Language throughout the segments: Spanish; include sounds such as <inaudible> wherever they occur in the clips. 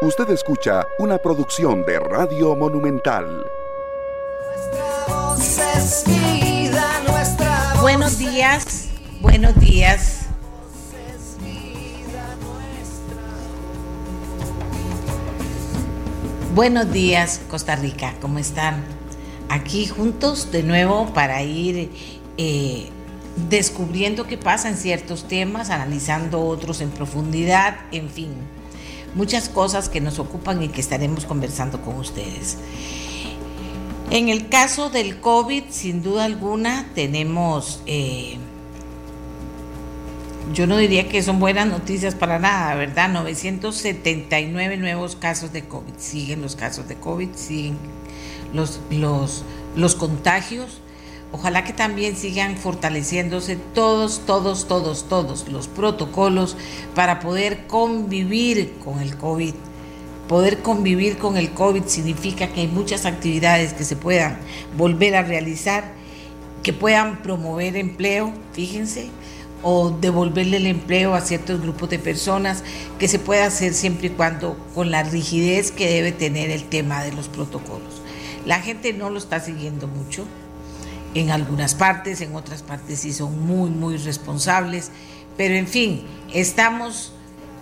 Usted escucha una producción de Radio Monumental. Buenos días, buenos días. Buenos días, Costa Rica, ¿cómo están? Aquí juntos de nuevo para ir eh, descubriendo qué pasa en ciertos temas, analizando otros en profundidad, en fin muchas cosas que nos ocupan y que estaremos conversando con ustedes. En el caso del COVID, sin duda alguna, tenemos, eh, yo no diría que son buenas noticias para nada, ¿verdad? 979 nuevos casos de COVID. Siguen los casos de COVID, siguen los, los, los contagios. Ojalá que también sigan fortaleciéndose todos, todos, todos, todos los protocolos para poder convivir con el COVID. Poder convivir con el COVID significa que hay muchas actividades que se puedan volver a realizar, que puedan promover empleo, fíjense, o devolverle el empleo a ciertos grupos de personas, que se pueda hacer siempre y cuando con la rigidez que debe tener el tema de los protocolos. La gente no lo está siguiendo mucho, en algunas partes, en otras partes sí son muy, muy responsables, pero en fin, estamos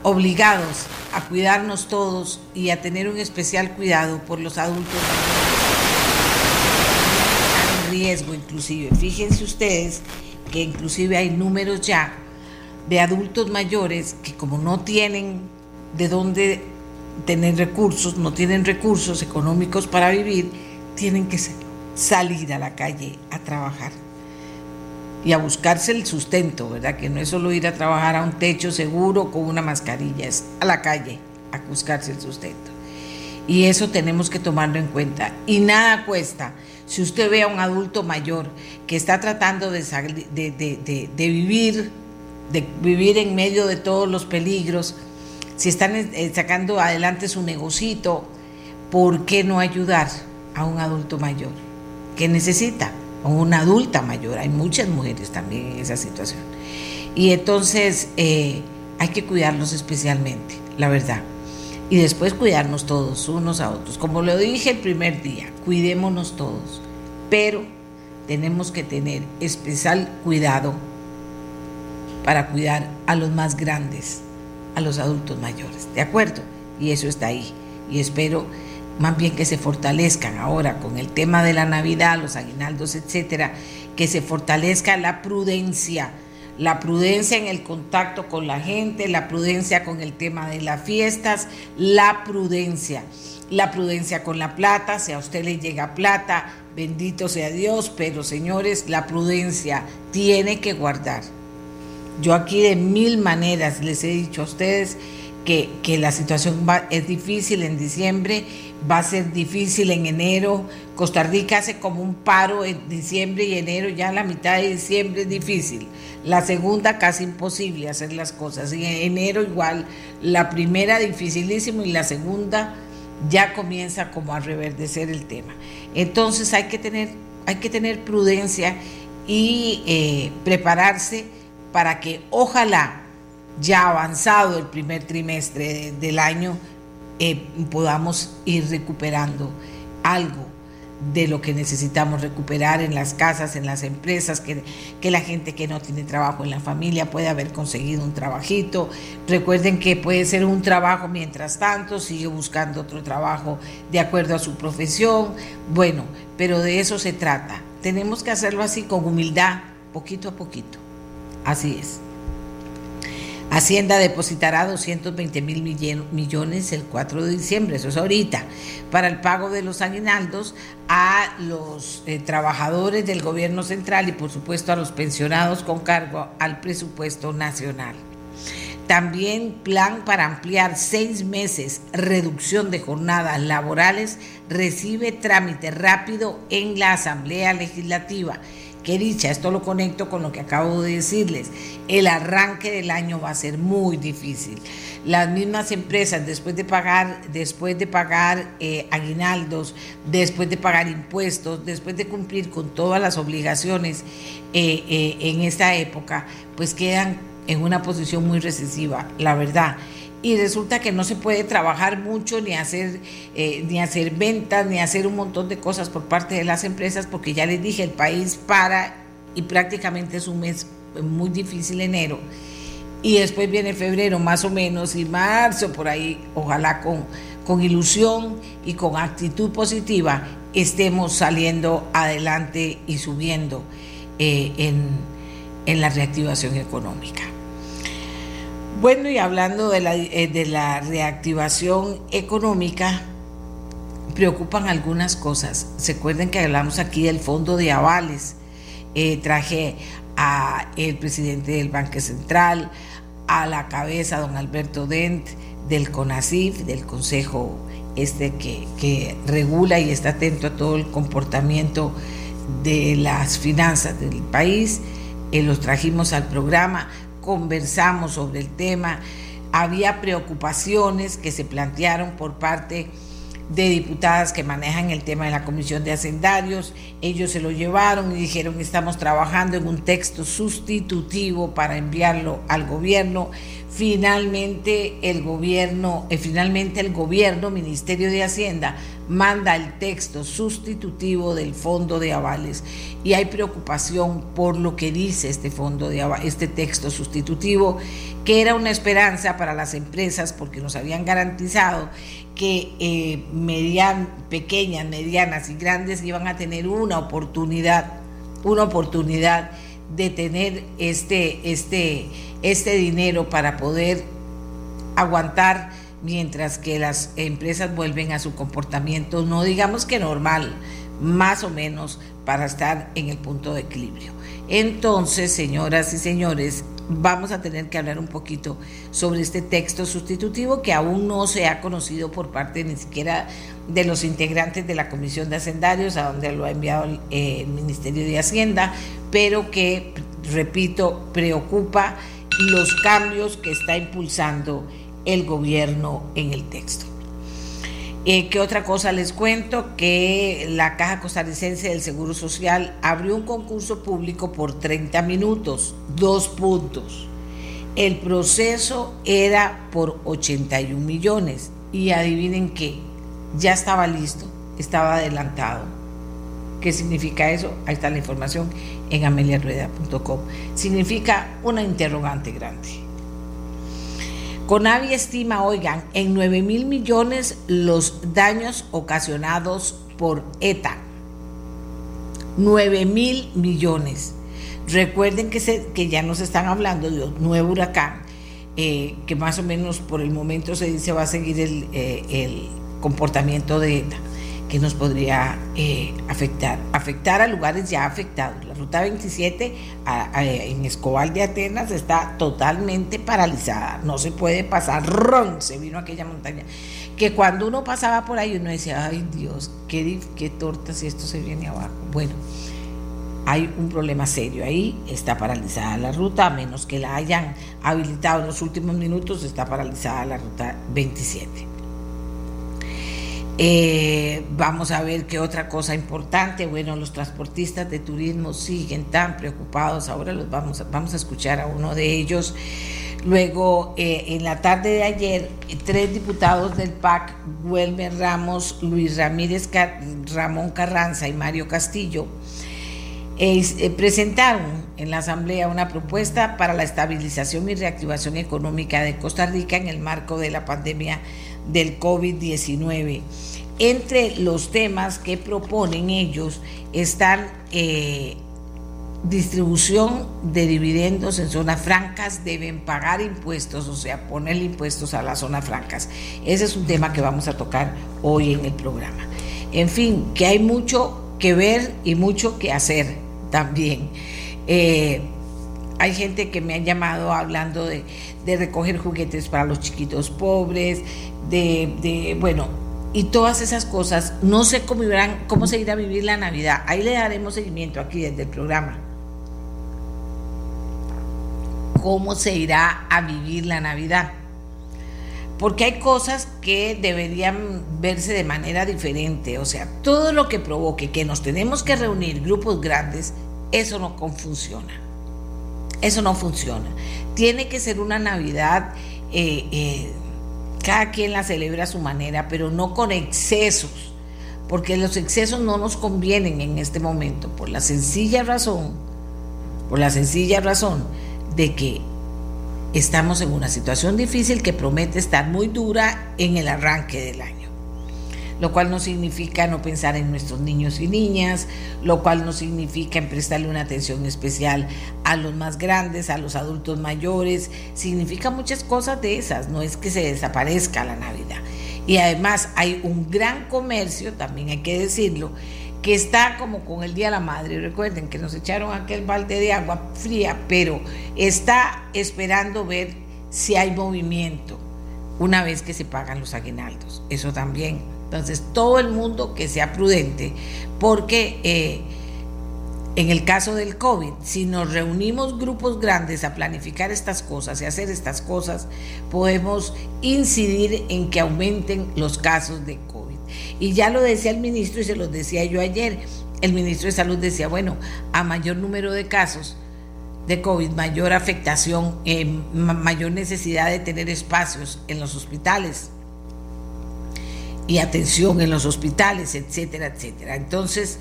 obligados a cuidarnos todos y a tener un especial cuidado por los adultos en riesgo inclusive. Fíjense ustedes que inclusive hay números ya de adultos mayores que como no tienen de dónde tener recursos, no tienen recursos económicos para vivir, tienen que ser salir a la calle a trabajar y a buscarse el sustento, ¿verdad? Que no es solo ir a trabajar a un techo seguro con una mascarilla, es a la calle a buscarse el sustento. Y eso tenemos que tomarlo en cuenta. Y nada cuesta. Si usted ve a un adulto mayor que está tratando de, de, de vivir, de vivir en medio de todos los peligros, si están eh, sacando adelante su negocito, ¿por qué no ayudar a un adulto mayor? Que necesita, o una adulta mayor. Hay muchas mujeres también en esa situación. Y entonces eh, hay que cuidarlos especialmente, la verdad. Y después cuidarnos todos, unos a otros. Como lo dije el primer día, cuidémonos todos. Pero tenemos que tener especial cuidado para cuidar a los más grandes, a los adultos mayores. ¿De acuerdo? Y eso está ahí. Y espero más bien que se fortalezcan ahora con el tema de la Navidad, los aguinaldos, etcétera, que se fortalezca la prudencia, la prudencia en el contacto con la gente, la prudencia con el tema de las fiestas, la prudencia, la prudencia con la plata, si a usted le llega plata, bendito sea Dios, pero señores, la prudencia tiene que guardar. Yo aquí de mil maneras les he dicho a ustedes que, que la situación es difícil en diciembre va a ser difícil en enero. Costa Rica hace como un paro en diciembre y enero, ya la mitad de diciembre es difícil. La segunda casi imposible hacer las cosas. En enero igual, la primera dificilísimo y la segunda ya comienza como a reverdecer el tema. Entonces hay que tener, hay que tener prudencia y eh, prepararse para que ojalá ya avanzado el primer trimestre del año eh, podamos ir recuperando algo de lo que necesitamos recuperar en las casas, en las empresas, que, que, la gente que no tiene trabajo en la familia puede haber conseguido un trabajito. Recuerden que puede ser un trabajo mientras tanto, sigue buscando otro trabajo de acuerdo a su profesión. Bueno, pero de eso se trata. Tenemos que hacerlo así con humildad, poquito a poquito. Así es. Hacienda depositará 220 mil millones el 4 de diciembre, eso es ahorita, para el pago de los aguinaldos a los eh, trabajadores del gobierno central y por supuesto a los pensionados con cargo al presupuesto nacional. También plan para ampliar seis meses reducción de jornadas laborales recibe trámite rápido en la Asamblea Legislativa Qué dicha, esto lo conecto con lo que acabo de decirles. El arranque del año va a ser muy difícil. Las mismas empresas, después de pagar, después de pagar eh, aguinaldos, después de pagar impuestos, después de cumplir con todas las obligaciones eh, eh, en esta época, pues quedan en una posición muy recesiva, la verdad. Y resulta que no se puede trabajar mucho ni hacer eh, ni hacer ventas ni hacer un montón de cosas por parte de las empresas porque ya les dije el país para y prácticamente es un mes muy difícil enero y después viene febrero más o menos y marzo por ahí ojalá con con ilusión y con actitud positiva estemos saliendo adelante y subiendo eh, en, en la reactivación económica. Bueno, y hablando de la, eh, de la reactivación económica, preocupan algunas cosas. Se acuerden que hablamos aquí del fondo de avales. Eh, traje a el presidente del Banco Central, a la cabeza, don Alberto Dent, del CONACIF, del Consejo este que, que regula y está atento a todo el comportamiento de las finanzas del país. Eh, los trajimos al programa conversamos sobre el tema, había preocupaciones que se plantearon por parte de diputadas que manejan el tema de la Comisión de Hacendarios. Ellos se lo llevaron y dijeron estamos trabajando en un texto sustitutivo para enviarlo al gobierno. Finalmente el gobierno, eh, finalmente el gobierno, Ministerio de Hacienda, manda el texto sustitutivo del fondo de avales y hay preocupación por lo que dice este fondo de este texto sustitutivo que era una esperanza para las empresas porque nos habían garantizado que eh, median, pequeñas, medianas y grandes iban a tener una oportunidad, una oportunidad de tener este, este, este dinero para poder aguantar mientras que las empresas vuelven a su comportamiento, no digamos que normal, más o menos para estar en el punto de equilibrio. Entonces, señoras y señores, vamos a tener que hablar un poquito sobre este texto sustitutivo que aún no se ha conocido por parte ni siquiera de los integrantes de la Comisión de Hacendarios, a donde lo ha enviado el, el Ministerio de Hacienda, pero que, repito, preocupa los cambios que está impulsando el gobierno en el texto. Eh, ¿Qué otra cosa les cuento? Que la Caja Costarricense del Seguro Social abrió un concurso público por 30 minutos, dos puntos. El proceso era por 81 millones y adivinen qué, ya estaba listo, estaba adelantado. ¿Qué significa eso? Ahí está la información en ameliarueda.com. Significa una interrogante grande. Conavi estima, oigan, en 9 mil millones los daños ocasionados por ETA. 9 mil millones. Recuerden que, se, que ya nos están hablando de un nuevo huracán, eh, que más o menos por el momento se dice va a seguir el, eh, el comportamiento de ETA que nos podría eh, afectar. Afectar a lugares ya afectados. La ruta 27 en Escobal de Atenas está totalmente paralizada. No se puede pasar. ¡Ron! Se vino aquella montaña. Que cuando uno pasaba por ahí uno decía, ay Dios, qué, qué torta si esto se viene abajo. Bueno, hay un problema serio ahí, está paralizada la ruta, a menos que la hayan habilitado en los últimos minutos, está paralizada la ruta 27. Eh, vamos a ver qué otra cosa importante. Bueno, los transportistas de turismo siguen tan preocupados. Ahora los vamos, a, vamos a escuchar a uno de ellos. Luego, eh, en la tarde de ayer, tres diputados del PAC, Wilmer Ramos, Luis Ramírez, Ramón Carranza y Mario Castillo, eh, presentaron en la Asamblea una propuesta para la estabilización y reactivación económica de Costa Rica en el marco de la pandemia del COVID-19. Entre los temas que proponen ellos están eh, distribución de dividendos en zonas francas, deben pagar impuestos, o sea, ponerle impuestos a las zonas francas. Ese es un tema que vamos a tocar hoy en el programa. En fin, que hay mucho que ver y mucho que hacer también. Eh, hay gente que me ha llamado hablando de, recoger juguetes para los chiquitos pobres, de, bueno, y todas esas cosas. No sé cómo, irán, cómo se irá a vivir la Navidad. Ahí le daremos seguimiento aquí desde el programa. ¿Cómo se irá a vivir la Navidad? Porque hay cosas que deberían verse de manera diferente. O sea, todo lo que provoque que nos tenemos que reunir grupos grandes, eso no funciona. Eso no funciona. Tiene que ser una Navidad eh, eh, cada quien la celebra a su manera, pero no con excesos, porque los excesos no nos convienen en este momento, por la sencilla razón, por la sencilla razón de que estamos en una situación difícil que promete estar muy dura en el arranque del año lo cual no significa no pensar en nuestros niños y niñas, lo cual no significa en prestarle una atención especial a los más grandes, a los adultos mayores, significa muchas cosas de esas, no es que se desaparezca la Navidad. Y además hay un gran comercio, también hay que decirlo, que está como con el Día de la Madre. Recuerden que nos echaron aquel balde de agua fría, pero está esperando ver si hay movimiento una vez que se pagan los aguinaldos. Eso también entonces, todo el mundo que sea prudente, porque eh, en el caso del COVID, si nos reunimos grupos grandes a planificar estas cosas y hacer estas cosas, podemos incidir en que aumenten los casos de COVID. Y ya lo decía el ministro y se los decía yo ayer. El ministro de Salud decía, bueno, a mayor número de casos de COVID, mayor afectación, eh, mayor necesidad de tener espacios en los hospitales y atención en los hospitales, etcétera, etcétera. Entonces,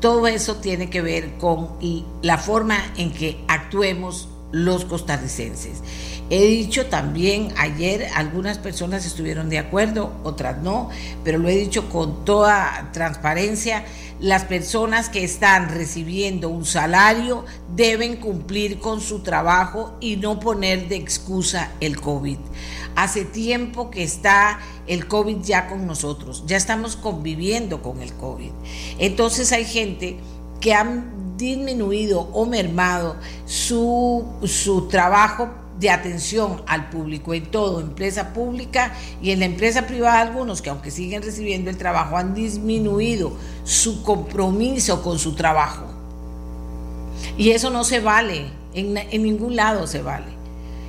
todo eso tiene que ver con la forma en que actuemos los costarricenses. He dicho también ayer, algunas personas estuvieron de acuerdo, otras no, pero lo he dicho con toda transparencia, las personas que están recibiendo un salario deben cumplir con su trabajo y no poner de excusa el COVID. Hace tiempo que está el COVID ya con nosotros, ya estamos conviviendo con el COVID. Entonces hay gente que ha disminuido o mermado su, su trabajo de atención al público en todo, empresa pública y en la empresa privada algunos que aunque siguen recibiendo el trabajo han disminuido su compromiso con su trabajo. Y eso no se vale, en, en ningún lado se vale.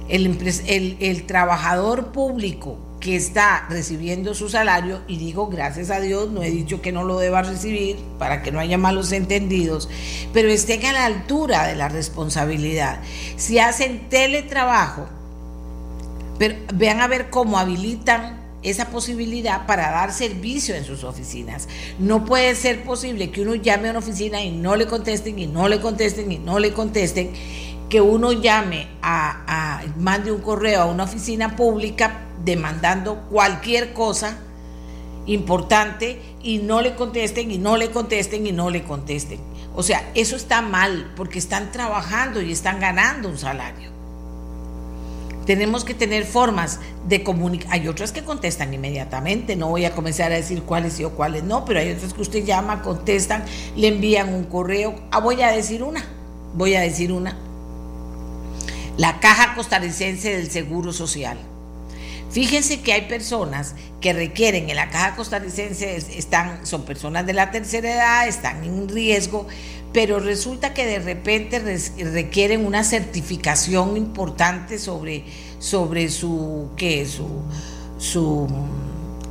El, el, el trabajador público que está recibiendo su salario, y digo gracias a Dios, no he dicho que no lo deba recibir para que no haya malos entendidos, pero estén a la altura de la responsabilidad. Si hacen teletrabajo, pero vean a ver cómo habilitan esa posibilidad para dar servicio en sus oficinas. No puede ser posible que uno llame a una oficina y no le contesten y no le contesten y no le contesten, que uno llame a, a mande un correo a una oficina pública demandando cualquier cosa importante y no le contesten y no le contesten y no le contesten. O sea, eso está mal porque están trabajando y están ganando un salario. Tenemos que tener formas de comunicar. Hay otras que contestan inmediatamente, no voy a comenzar a decir cuáles sí o cuáles no, pero hay otras que usted llama, contestan, le envían un correo. Ah, voy a decir una, voy a decir una. La Caja Costarricense del Seguro Social Fíjense que hay personas que requieren en la caja costarricense, están, son personas de la tercera edad, están en riesgo, pero resulta que de repente requieren una certificación importante sobre, sobre su, ¿qué? su, su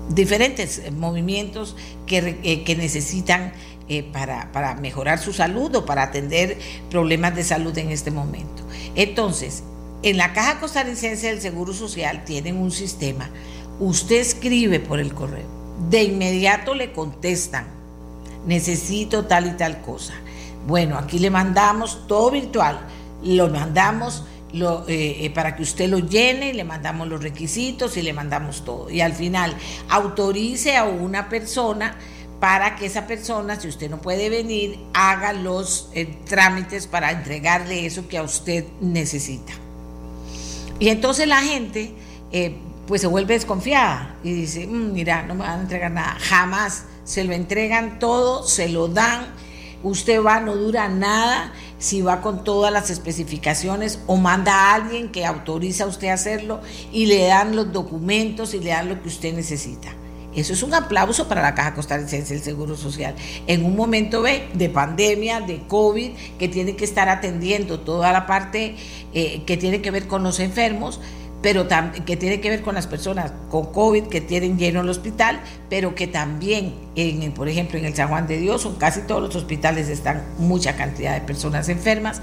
diferentes movimientos que, eh, que necesitan eh, para, para, mejorar su salud o para atender problemas de salud en este momento. Entonces, en la Caja Costarricense del Seguro Social tienen un sistema. Usted escribe por el correo. De inmediato le contestan. Necesito tal y tal cosa. Bueno, aquí le mandamos todo virtual. Lo mandamos eh, eh, para que usted lo llene, le mandamos los requisitos y le mandamos todo. Y al final autorice a una persona para que esa persona, si usted no puede venir, haga los eh, trámites para entregarle eso que a usted necesita. Y entonces la gente eh, pues se vuelve desconfiada y dice, mm, mira, no me van a entregar nada. Jamás se lo entregan todo, se lo dan. Usted va, no dura nada si va con todas las especificaciones o manda a alguien que autoriza a usted a hacerlo y le dan los documentos y le dan lo que usted necesita. Eso es un aplauso para la Caja Costarricense del Seguro Social. En un momento de pandemia, de COVID, que tiene que estar atendiendo toda la parte eh, que tiene que ver con los enfermos, pero que tiene que ver con las personas con COVID que tienen lleno el hospital, pero que también, en, por ejemplo, en el San Juan de Dios, en casi todos los hospitales están mucha cantidad de personas enfermas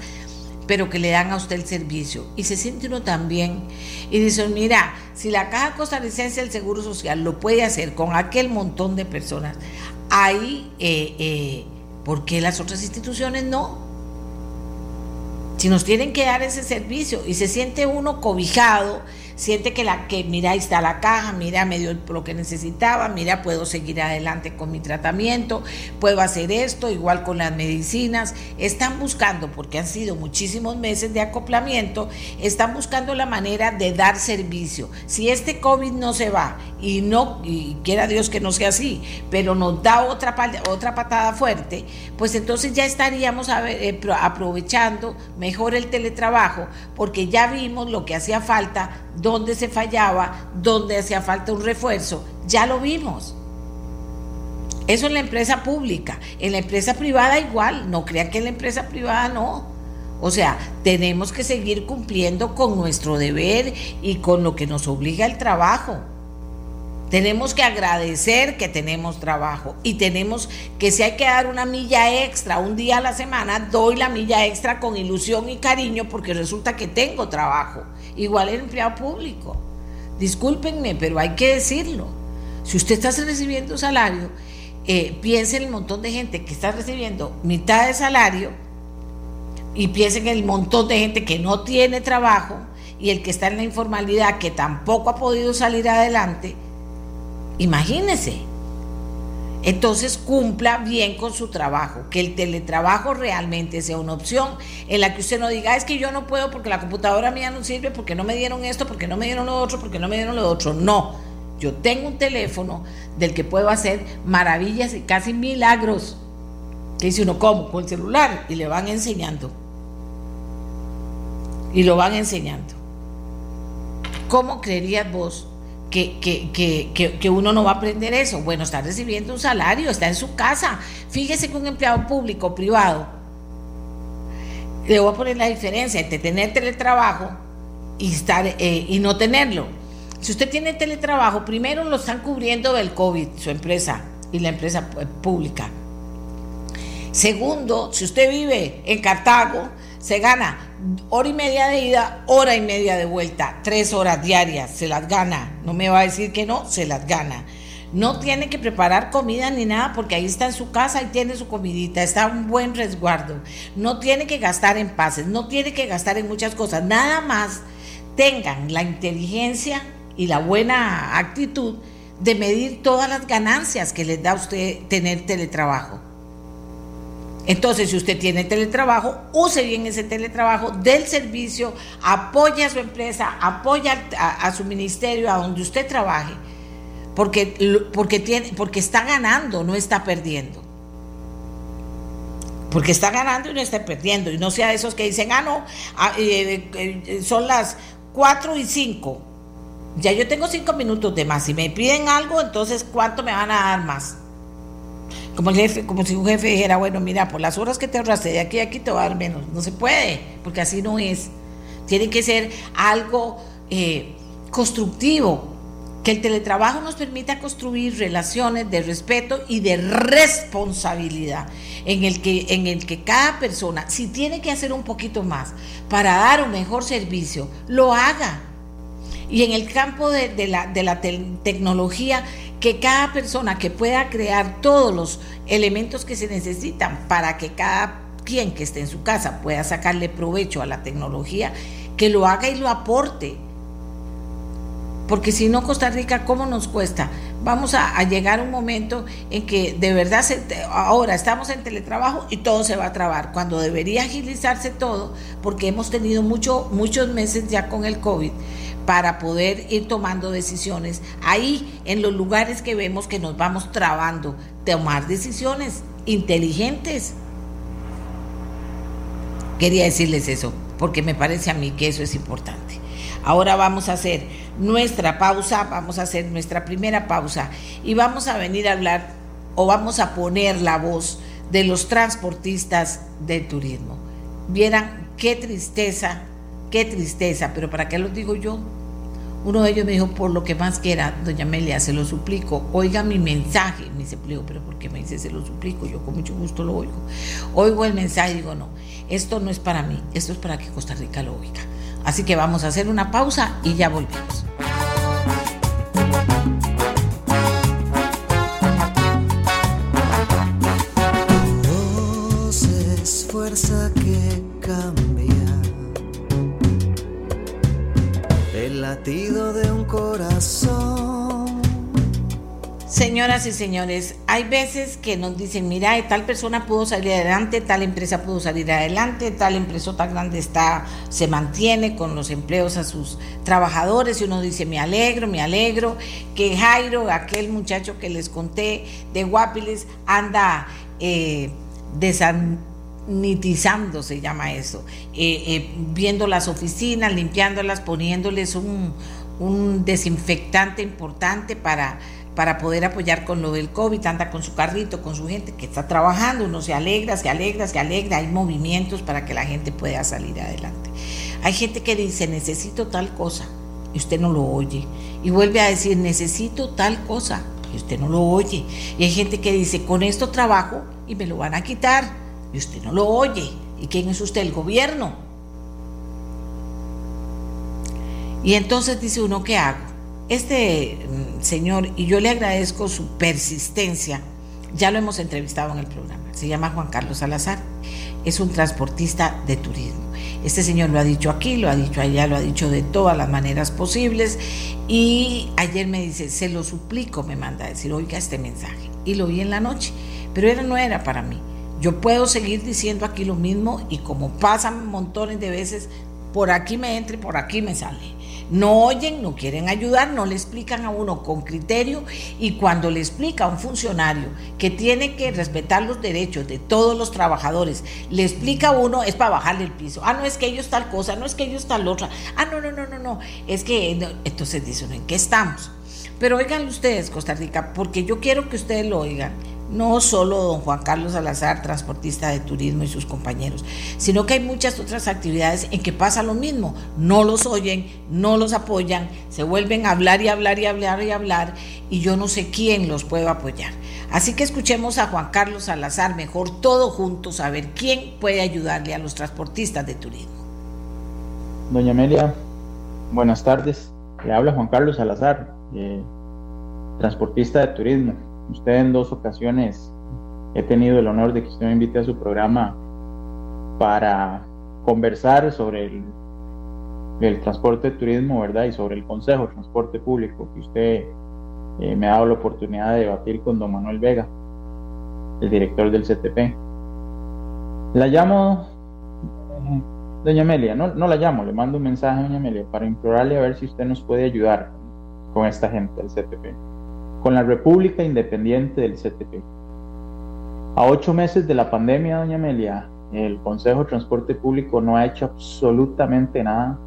pero que le dan a usted el servicio. Y se siente uno también y dice, mira, si la Caja Costarricense del Seguro Social lo puede hacer con aquel montón de personas, ahí, eh, eh, ¿por qué las otras instituciones no? Si nos tienen que dar ese servicio y se siente uno cobijado, siente que la que mira ahí está la caja, mira me dio lo que necesitaba, mira puedo seguir adelante con mi tratamiento, puedo hacer esto, igual con las medicinas, están buscando porque han sido muchísimos meses de acoplamiento, están buscando la manera de dar servicio. Si este COVID no se va y no y quiera Dios que no sea así, pero nos da otra otra patada fuerte, pues entonces ya estaríamos eh, aprovechando mejor el teletrabajo porque ya vimos lo que hacía falta dónde se fallaba, dónde hacía falta un refuerzo, ya lo vimos. Eso en la empresa pública. En la empresa privada igual, no crean que en la empresa privada no. O sea, tenemos que seguir cumpliendo con nuestro deber y con lo que nos obliga el trabajo. Tenemos que agradecer que tenemos trabajo y tenemos que si hay que dar una milla extra un día a la semana, doy la milla extra con ilusión y cariño porque resulta que tengo trabajo. Igual el empleado público. Discúlpenme, pero hay que decirlo. Si usted está recibiendo salario, eh, piense en el montón de gente que está recibiendo mitad de salario y piense en el montón de gente que no tiene trabajo y el que está en la informalidad que tampoco ha podido salir adelante. Imagínese entonces cumpla bien con su trabajo, que el teletrabajo realmente sea una opción en la que usted no diga, es que yo no puedo porque la computadora mía no sirve, porque no me dieron esto, porque no me dieron lo otro, porque no me dieron lo otro. No, yo tengo un teléfono del que puedo hacer maravillas y casi milagros. Que dice uno, ¿cómo? Con el celular y le van enseñando. Y lo van enseñando. ¿Cómo creerías vos que, uno no va a aprender eso. Bueno, está recibiendo un salario, está en su casa. Fíjese que un empleado público, privado, le voy a poner la diferencia entre tener teletrabajo y, estar, eh, y no tenerlo. Si usted tiene teletrabajo, primero lo están cubriendo del COVID, su empresa y la empresa pública. Segundo, si usted vive en Cartago, se gana hora y media de ida, hora y media de vuelta, tres horas diarias, se las gana. No me va a decir que no, se las gana. No tiene que preparar comida ni nada porque ahí está en su casa y tiene su comidita, está un buen resguardo. No tiene que gastar en pases, no tiene que gastar en muchas cosas. Nada más tengan la inteligencia y la buena actitud de medir todas las ganancias que les da a usted tener teletrabajo. Entonces, si usted tiene teletrabajo, use bien ese teletrabajo del servicio, apoya a su empresa, apoya a, su ministerio, a donde usted trabaje, porque, porque, tiene, porque está ganando, no está perdiendo. Porque está ganando y no está perdiendo. Y no sea de esos que dicen, ah, no, ah, eh, eh, son las 4 y 5. Ya yo tengo 5 minutos de más. Si me piden algo, entonces, ¿cuánto me van a dar más? Como si un jefe dijera, bueno, mira, por las horas que te ahorraste de aquí a aquí te va a dar menos. No se puede, porque así no es. Tiene que ser algo eh, constructivo, que el teletrabajo nos permita construir relaciones de respeto y de responsabilidad, en el que, en el que cada persona, si tiene que hacer un poquito más para dar un mejor servicio, lo haga. Y en el campo de, la, tecnología, que cada persona que pueda crear todos los elementos que se necesitan para que cada quien que esté en su casa pueda sacarle provecho a la tecnología, que lo haga y lo aporte. Porque si no, Costa Rica, ¿cómo nos cuesta? Vamos a, llegar a un momento en que de verdad, ahora estamos en teletrabajo y todo se va a trabar, cuando debería agilizarse todo, porque hemos tenido mucho, muchos meses ya con el COVID para poder ir tomando decisiones. Ahí, en los lugares que vemos que nos vamos trabando, tomar decisiones inteligentes. Quería decirles eso, porque me parece a mí que eso es importante. Ahora vamos a hacer nuestra pausa, vamos a hacer nuestra primera pausa y vamos a venir a hablar o vamos a poner la voz de los transportistas del turismo. Vieran qué tristeza, qué tristeza, pero ¿para qué lo digo yo? Uno de ellos me dijo, por lo que más quiera, doña Amelia, se lo suplico, oiga mi mensaje. Me dice, pero ¿por qué me dice se lo suplico? Yo con mucho gusto lo oigo. Oigo el mensaje y digo, no, esto no es para mí, esto es para que Costa Rica lo oiga. Así que vamos a hacer una pausa y ya volvemos. que latido de un corazón. Señoras y señores, hay veces que nos dicen, mira, tal persona pudo salir adelante, tal empresa pudo salir adelante, tal empresa tan grande está, se mantiene con los empleos a sus trabajadores y uno dice, me alegro, me alegro, que Jairo, aquel muchacho que les conté de Guapiles, anda eh, nitizando se llama eso, eh, eh, viendo las oficinas, limpiándolas, poniéndoles un, desinfectante importante para, para poder apoyar con lo del COVID, anda con su carrito, con su gente que está trabajando, uno se alegra, se alegra, se alegra, hay movimientos para que la gente pueda salir adelante. Hay gente que dice, necesito tal cosa, y usted no lo oye, y vuelve a decir, necesito tal cosa, y usted no lo oye, y hay gente que dice, con esto trabajo y me lo van a quitar y usted no lo oye. ¿Y quién es usted? El gobierno. Y entonces dice uno, ¿qué hago? Este mm, señor, y yo le agradezco su persistencia, ya lo hemos entrevistado en el programa, se llama Juan Carlos Salazar, es un transportista de turismo. Este señor lo ha dicho aquí, lo ha dicho allá, lo ha dicho de todas las maneras posibles. Y ayer me dice, se lo suplico, me manda a decir, oiga este mensaje. Y lo vi en la noche, pero era, no era para mí. Yo puedo seguir diciendo aquí lo mismo y como pasan montones de veces, por aquí me entra y por aquí me sale. No oyen, no quieren ayudar, no le explican a uno con criterio y cuando le explica a un funcionario que tiene que respetar los derechos de todos los trabajadores, le explica a uno es para bajarle el piso. Ah, no es que ellos tal cosa, no es que ellos tal otra. Ah, no, no, no, no, no. Es que entonces dicen, ¿en qué estamos? Pero oigan ustedes, Costa Rica, porque yo quiero que ustedes lo oigan no solo don Juan Carlos Salazar, transportista de turismo y sus compañeros, sino que hay muchas otras actividades en que pasa lo mismo. No los oyen, no los apoyan, se vuelven a hablar y hablar y hablar y hablar y yo no sé quién los puede apoyar. Así que escuchemos a Juan Carlos Salazar, mejor todos juntos, a ver quién puede ayudarle a los transportistas de turismo. Doña Amelia, buenas tardes. Le habla Juan Carlos Salazar, eh, transportista de turismo Usted en dos ocasiones he tenido el honor de que usted me invite a su programa para conversar sobre el, transporte de turismo, ¿verdad? Y sobre el Consejo de Transporte Público, que usted eh, me ha dado la oportunidad de debatir con don Manuel Vega, el director del CTP. La llamo, doña Amelia, no, no la llamo, le mando un mensaje a doña Amelia para implorarle a ver si usted nos puede ayudar con esta gente del CTP con la República Independiente del CTP. A ocho meses de la pandemia, doña Amelia, el Consejo de Transporte Público no ha hecho absolutamente nada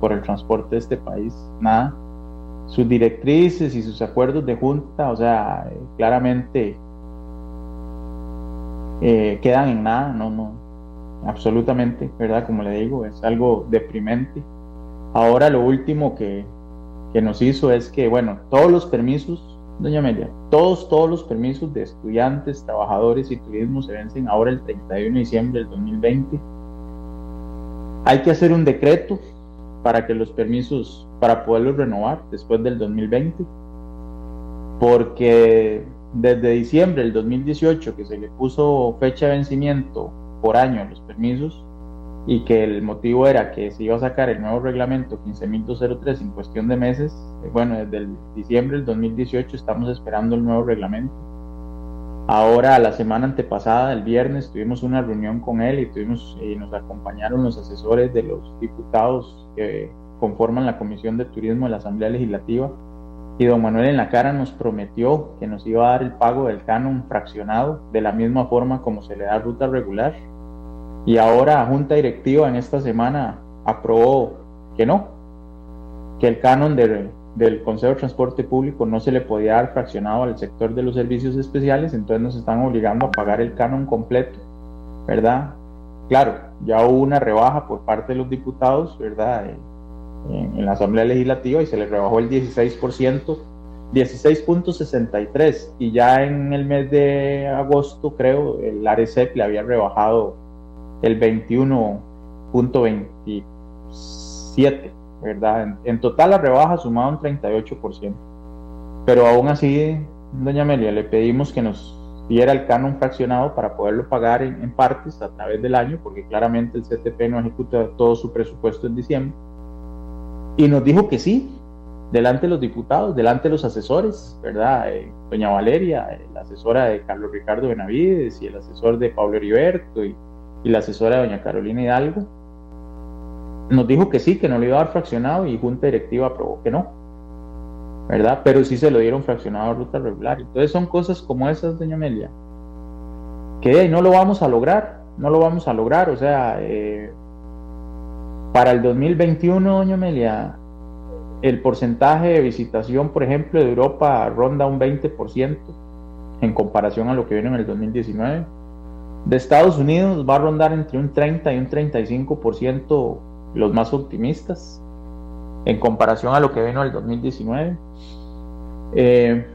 por el transporte de este país, nada. Sus directrices y sus acuerdos de junta, o sea, eh, claramente eh, quedan en nada, no, no, absolutamente, ¿verdad? Como le digo, es algo deprimente. Ahora lo último que, que nos hizo es que, bueno, todos los permisos Doña Amelia, todos, todos los permisos de estudiantes, trabajadores y turismo se vencen ahora el 31 de diciembre del 2020. Hay que hacer un decreto para que los permisos, para poderlos renovar después del 2020, porque desde diciembre del 2018 que se le puso fecha de vencimiento por año a los permisos, y que el motivo era que se iba a sacar el nuevo reglamento 15.203 en cuestión de meses. Eh, bueno, desde el diciembre del 2018 estamos esperando el nuevo reglamento. Ahora, la semana antepasada, el viernes, tuvimos una reunión con él y, tuvimos, y nos acompañaron los asesores de los diputados que conforman la Comisión de Turismo de la Asamblea Legislativa. Y don Manuel en la cara nos prometió que nos iba a dar el pago del canon fraccionado de la misma forma como se le da ruta regular y ahora Junta Directiva en esta semana aprobó que no, que el canon del Consejo de Transporte Público no se le podía dar fraccionado al sector de los servicios especiales, entonces nos están obligando a pagar el canon completo, ¿verdad? Claro, ya hubo una rebaja por parte de los diputados, ¿verdad? en, la Asamblea Legislativa y se le rebajó el 16%, 16.63 y ya en el mes de agosto creo el ARECEP le había rebajado el 21.27, ¿verdad? En, total la rebaja sumaba un 38%. Pero aún así, doña Amelia, le pedimos que nos diera el canon fraccionado para poderlo pagar en, partes a través del año, porque claramente el CTP no ejecuta todo su presupuesto en diciembre. Y nos dijo que sí, delante de los diputados, delante de los asesores, ¿verdad? Eh, doña Valeria, la asesora de Carlos Ricardo Benavides y el asesor de Pablo Heriberto y, y la asesora doña Carolina Hidalgo, nos dijo que sí, que no lo iba a dar fraccionado y Junta Directiva aprobó que no, ¿verdad? Pero sí se lo dieron fraccionado a ruta regular. Entonces son cosas como esas, doña Amelia, que no lo vamos a lograr, no lo vamos a lograr, o sea, eh, para el 2021, doña Amelia, el porcentaje de visitación, por ejemplo, de Europa ronda un 20% en comparación a lo que viene en el 2019. De Estados Unidos va a rondar entre un 30 y un 35% los más optimistas en comparación a lo que vino el 2019. Eh,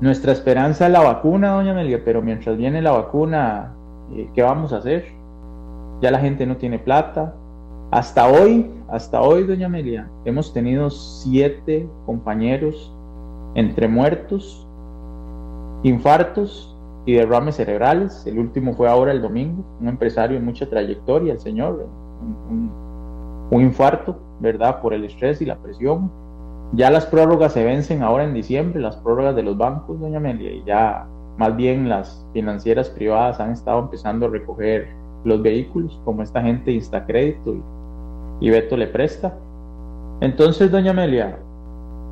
nuestra esperanza es la vacuna, doña Amelia, pero mientras viene la vacuna, eh, ¿qué vamos a hacer? Ya la gente no tiene plata, hasta hoy, hasta hoy, doña Amelia, hemos tenido siete compañeros entre muertos, infartos y derrames cerebrales. El último fue ahora el domingo, un empresario de mucha trayectoria, el señor, un, un infarto, ¿verdad? Por el estrés y la presión. Ya las prórrogas se vencen ahora en diciembre, las prórrogas de los bancos, doña Amelia, y ya más bien las financieras privadas han estado empezando a recoger los vehículos, como esta gente Instacrédito y y Beto le presta. Entonces, doña Amelia,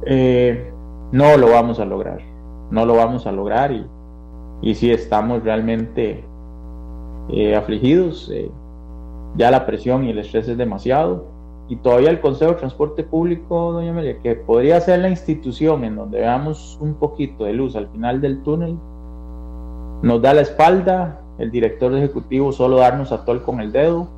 eh, no lo vamos a lograr, no lo vamos a lograr y, y si estamos realmente eh, afligidos, eh, ya la presión y el estrés es demasiado. Y todavía el Consejo de Transporte Público, doña Amelia, que podría ser la institución en donde veamos un poquito de luz al final del túnel, nos da la espalda, el director ejecutivo solo darnos a tol con el dedo,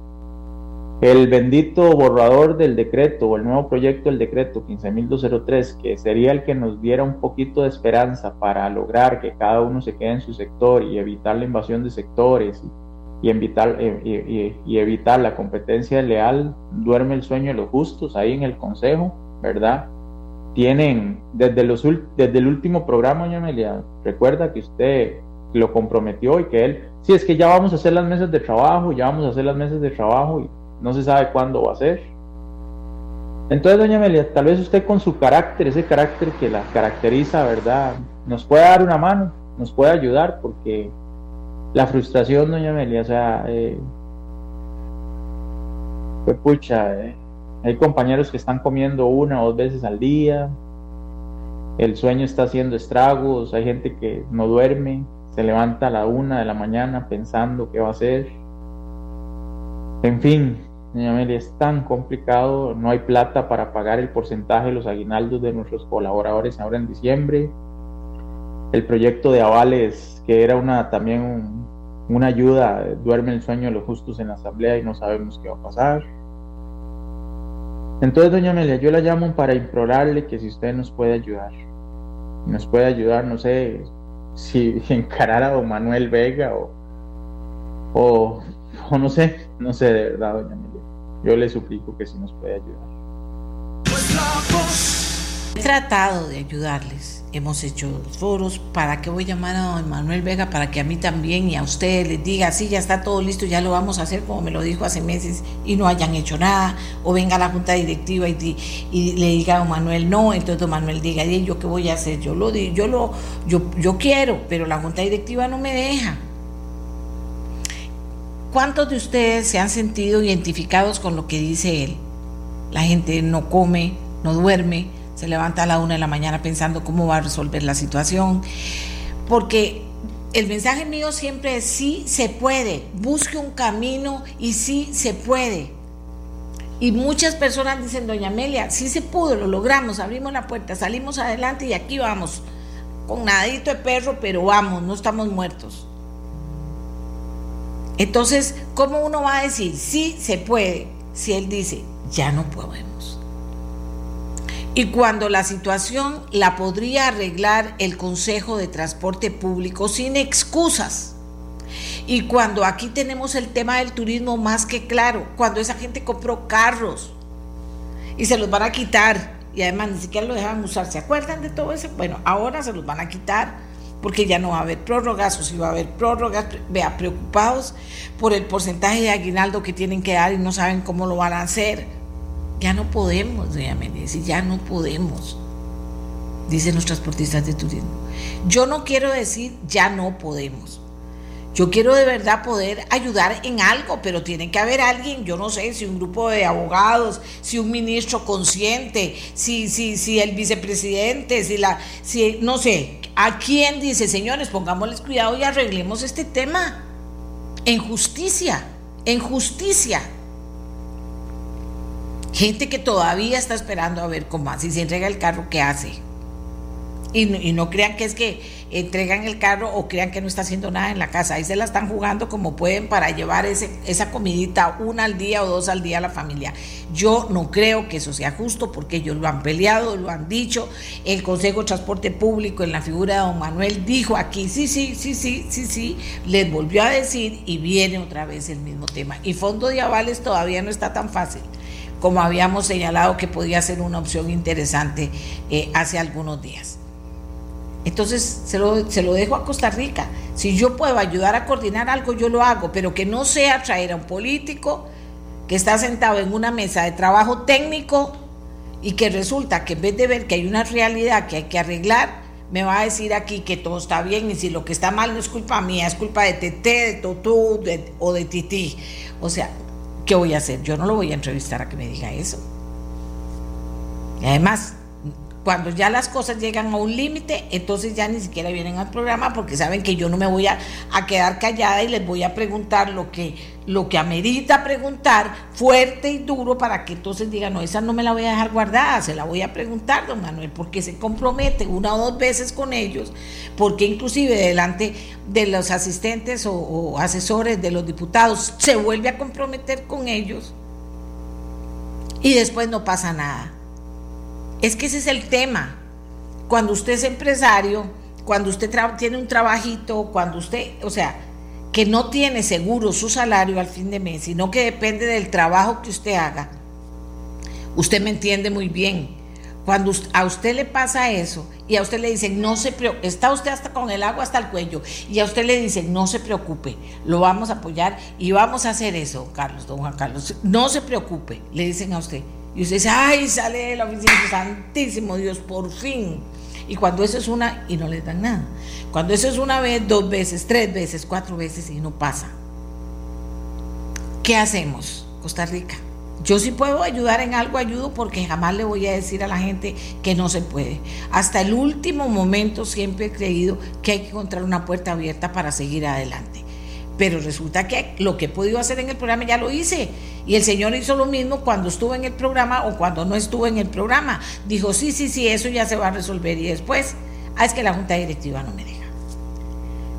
el bendito borrador del decreto o el nuevo proyecto del decreto 15.203, que sería el que nos diera un poquito de esperanza para lograr que cada uno se quede en su sector y evitar la invasión de sectores y, evitar, eh, y, evitar la competencia leal, duerme el sueño de los justos ahí en el Consejo, ¿verdad? Tienen, desde, los, desde el último programa, Amelia, recuerda que usted lo comprometió y que él, si es que ya vamos a hacer las mesas de trabajo, ya vamos a hacer las mesas de trabajo y no se sabe cuándo va a ser. Entonces, doña Amelia, tal vez usted con su carácter, ese carácter que la caracteriza, ¿verdad? Nos puede dar una mano, nos puede ayudar, porque la frustración, doña Amelia, o sea, eh, pues pucha, eh, hay compañeros que están comiendo una o dos veces al día, el sueño está haciendo estragos, hay gente que no duerme, se levanta a la una de la mañana pensando qué va a hacer. En fin, Doña Amelia, es tan complicado, no hay plata para pagar el porcentaje de los aguinaldos de nuestros colaboradores ahora en diciembre. El proyecto de avales, que era una también una ayuda, duerme el sueño de los justos en la asamblea y no sabemos qué va a pasar. Entonces, doña Amelia, yo la llamo para implorarle que si usted nos puede ayudar, nos puede ayudar, no sé, si <laughs> encarar a don Manuel Vega o, o, o no sé, no sé de verdad, doña Amelia. Yo le suplico que si nos puede ayudar. He tratado de ayudarles. Hemos hecho foros. ¿Para qué voy a llamar a don Manuel Vega? Para que a mí también y a ustedes les diga, sí, ya está todo listo, ya lo vamos a hacer, como me lo dijo hace meses, y no hayan hecho nada. O venga la junta directiva y, y le diga a don Manuel no, entonces don Manuel diga, ¿y yo qué voy a hacer? Yo lo, yo lo, yo, yo quiero, pero la junta directiva no me deja. ¿Cuántos de ustedes se han sentido identificados con lo que dice él? La gente no come, no duerme, se levanta a la una de la mañana pensando cómo va a resolver la situación. Porque el mensaje mío siempre es sí se puede, busque un camino y sí se puede. Y muchas personas dicen, doña Amelia, sí se pudo, lo logramos, abrimos la puerta, salimos adelante y aquí vamos, con nadito de perro, pero vamos, no estamos muertos. Entonces, ¿cómo uno va a decir, sí se puede, si él dice, ya no podemos? Y cuando la situación la podría arreglar el Consejo de Transporte Público sin excusas. Y cuando aquí tenemos el tema del turismo más que claro, cuando esa gente compró carros y se los van a quitar y además ni siquiera lo dejan usar, ¿se acuerdan de todo eso? Bueno, ahora se los van a quitar porque ya no va a haber prórrogas o si va a haber prórrogas, vea, preocupados por el porcentaje de aguinaldo que tienen que dar y no saben cómo lo van a hacer. Ya no podemos, doña Menezes, ya no podemos, dicen los transportistas de turismo. Yo no quiero decir ya no podemos. Yo quiero de verdad poder ayudar en algo, pero tiene que haber alguien, yo no sé, si un grupo de abogados, si un ministro consciente, si, si, si el vicepresidente, si la, si, no sé, ¿A quién dice, señores, pongámosles cuidado y arreglemos este tema? En justicia, en justicia. Gente que todavía está esperando a ver cómo. Si se entrega el carro, ¿qué hace? Y no, crean que es que entregan el carro o crean que no está haciendo nada en la casa. Ahí se la están jugando como pueden para llevar ese, esa comidita una al día o dos al día a la familia. Yo no creo que eso sea justo porque ellos lo han peleado, lo han dicho. El Consejo de Transporte Público en la figura de don Manuel dijo aquí, sí, sí, sí, sí, sí, sí, les volvió a decir y viene otra vez el mismo tema. Y fondo de avales todavía no está tan fácil como habíamos señalado que podía ser una opción interesante eh, hace algunos días. Entonces se lo, se lo dejo a Costa Rica. Si yo puedo ayudar a coordinar algo, yo lo hago, pero que no sea traer a un político que está sentado en una mesa de trabajo técnico y que resulta que en vez de ver que hay una realidad que hay que arreglar, me va a decir aquí que todo está bien y si lo que está mal no es culpa mía, es culpa de Tete, de Totú o de Titi. O sea, ¿qué voy a hacer? Yo no lo voy a entrevistar a que me diga eso. Y además, cuando ya las cosas llegan a un límite, entonces ya ni siquiera vienen al programa porque saben que yo no me voy a, quedar callada y les voy a preguntar lo que, lo que amerita preguntar fuerte y duro para que entonces digan, no, esa no me la voy a dejar guardada, se la voy a preguntar, don Manuel, porque se compromete una o dos veces con ellos, porque inclusive delante de los asistentes o, asesores de los diputados se vuelve a comprometer con ellos y después no pasa nada. Es que ese es el tema. Cuando usted es empresario, cuando usted tiene un trabajito, cuando usted, o sea, que no tiene seguro su salario al fin de mes, sino que depende del trabajo que usted haga, usted me entiende muy bien. Cuando a usted le pasa eso y a usted le dicen, no se preocupe, está usted hasta con el agua hasta el cuello, y a usted le dicen, no se preocupe, lo vamos a apoyar y vamos a hacer eso, Carlos, don Juan Carlos, no se preocupe, le dicen a usted. Y usted dice, ay, sale de la oficina, santísimo Dios, por fin. Y cuando eso es una, y no le dan nada. Cuando eso es una vez, dos veces, tres veces, cuatro veces y no pasa. ¿Qué hacemos, Costa Rica? Yo sí puedo ayudar en algo, ayudo porque jamás le voy a decir a la gente que no se puede. Hasta el último momento siempre he creído que hay que encontrar una puerta abierta para seguir adelante. Pero resulta que lo que he podido hacer en el programa ya lo hice. Y el Señor hizo lo mismo cuando estuvo en el programa o cuando no estuvo en el programa. Dijo, sí, sí, sí, eso ya se va a resolver. Y después, ah, es que la Junta Directiva no me deja.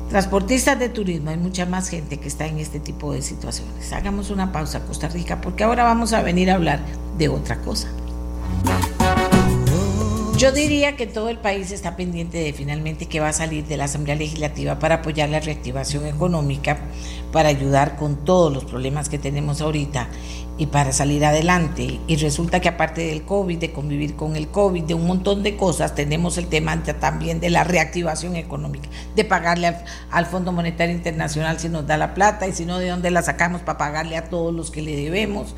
Transportistas de turismo, hay mucha más gente que está en este tipo de situaciones. Hagamos una pausa, Costa Rica, porque ahora vamos a venir a hablar de otra cosa. Yo diría que todo el país está pendiente de finalmente que va a salir de la Asamblea Legislativa para apoyar la reactivación económica, para ayudar con todos los problemas que tenemos ahorita y para salir adelante. Y resulta que aparte del COVID, de convivir con el COVID, de un montón de cosas, tenemos el tema también de la reactivación económica, de pagarle al, Fondo Monetario Internacional si nos da la plata y si no, de dónde la sacamos para pagarle a todos los que le debemos.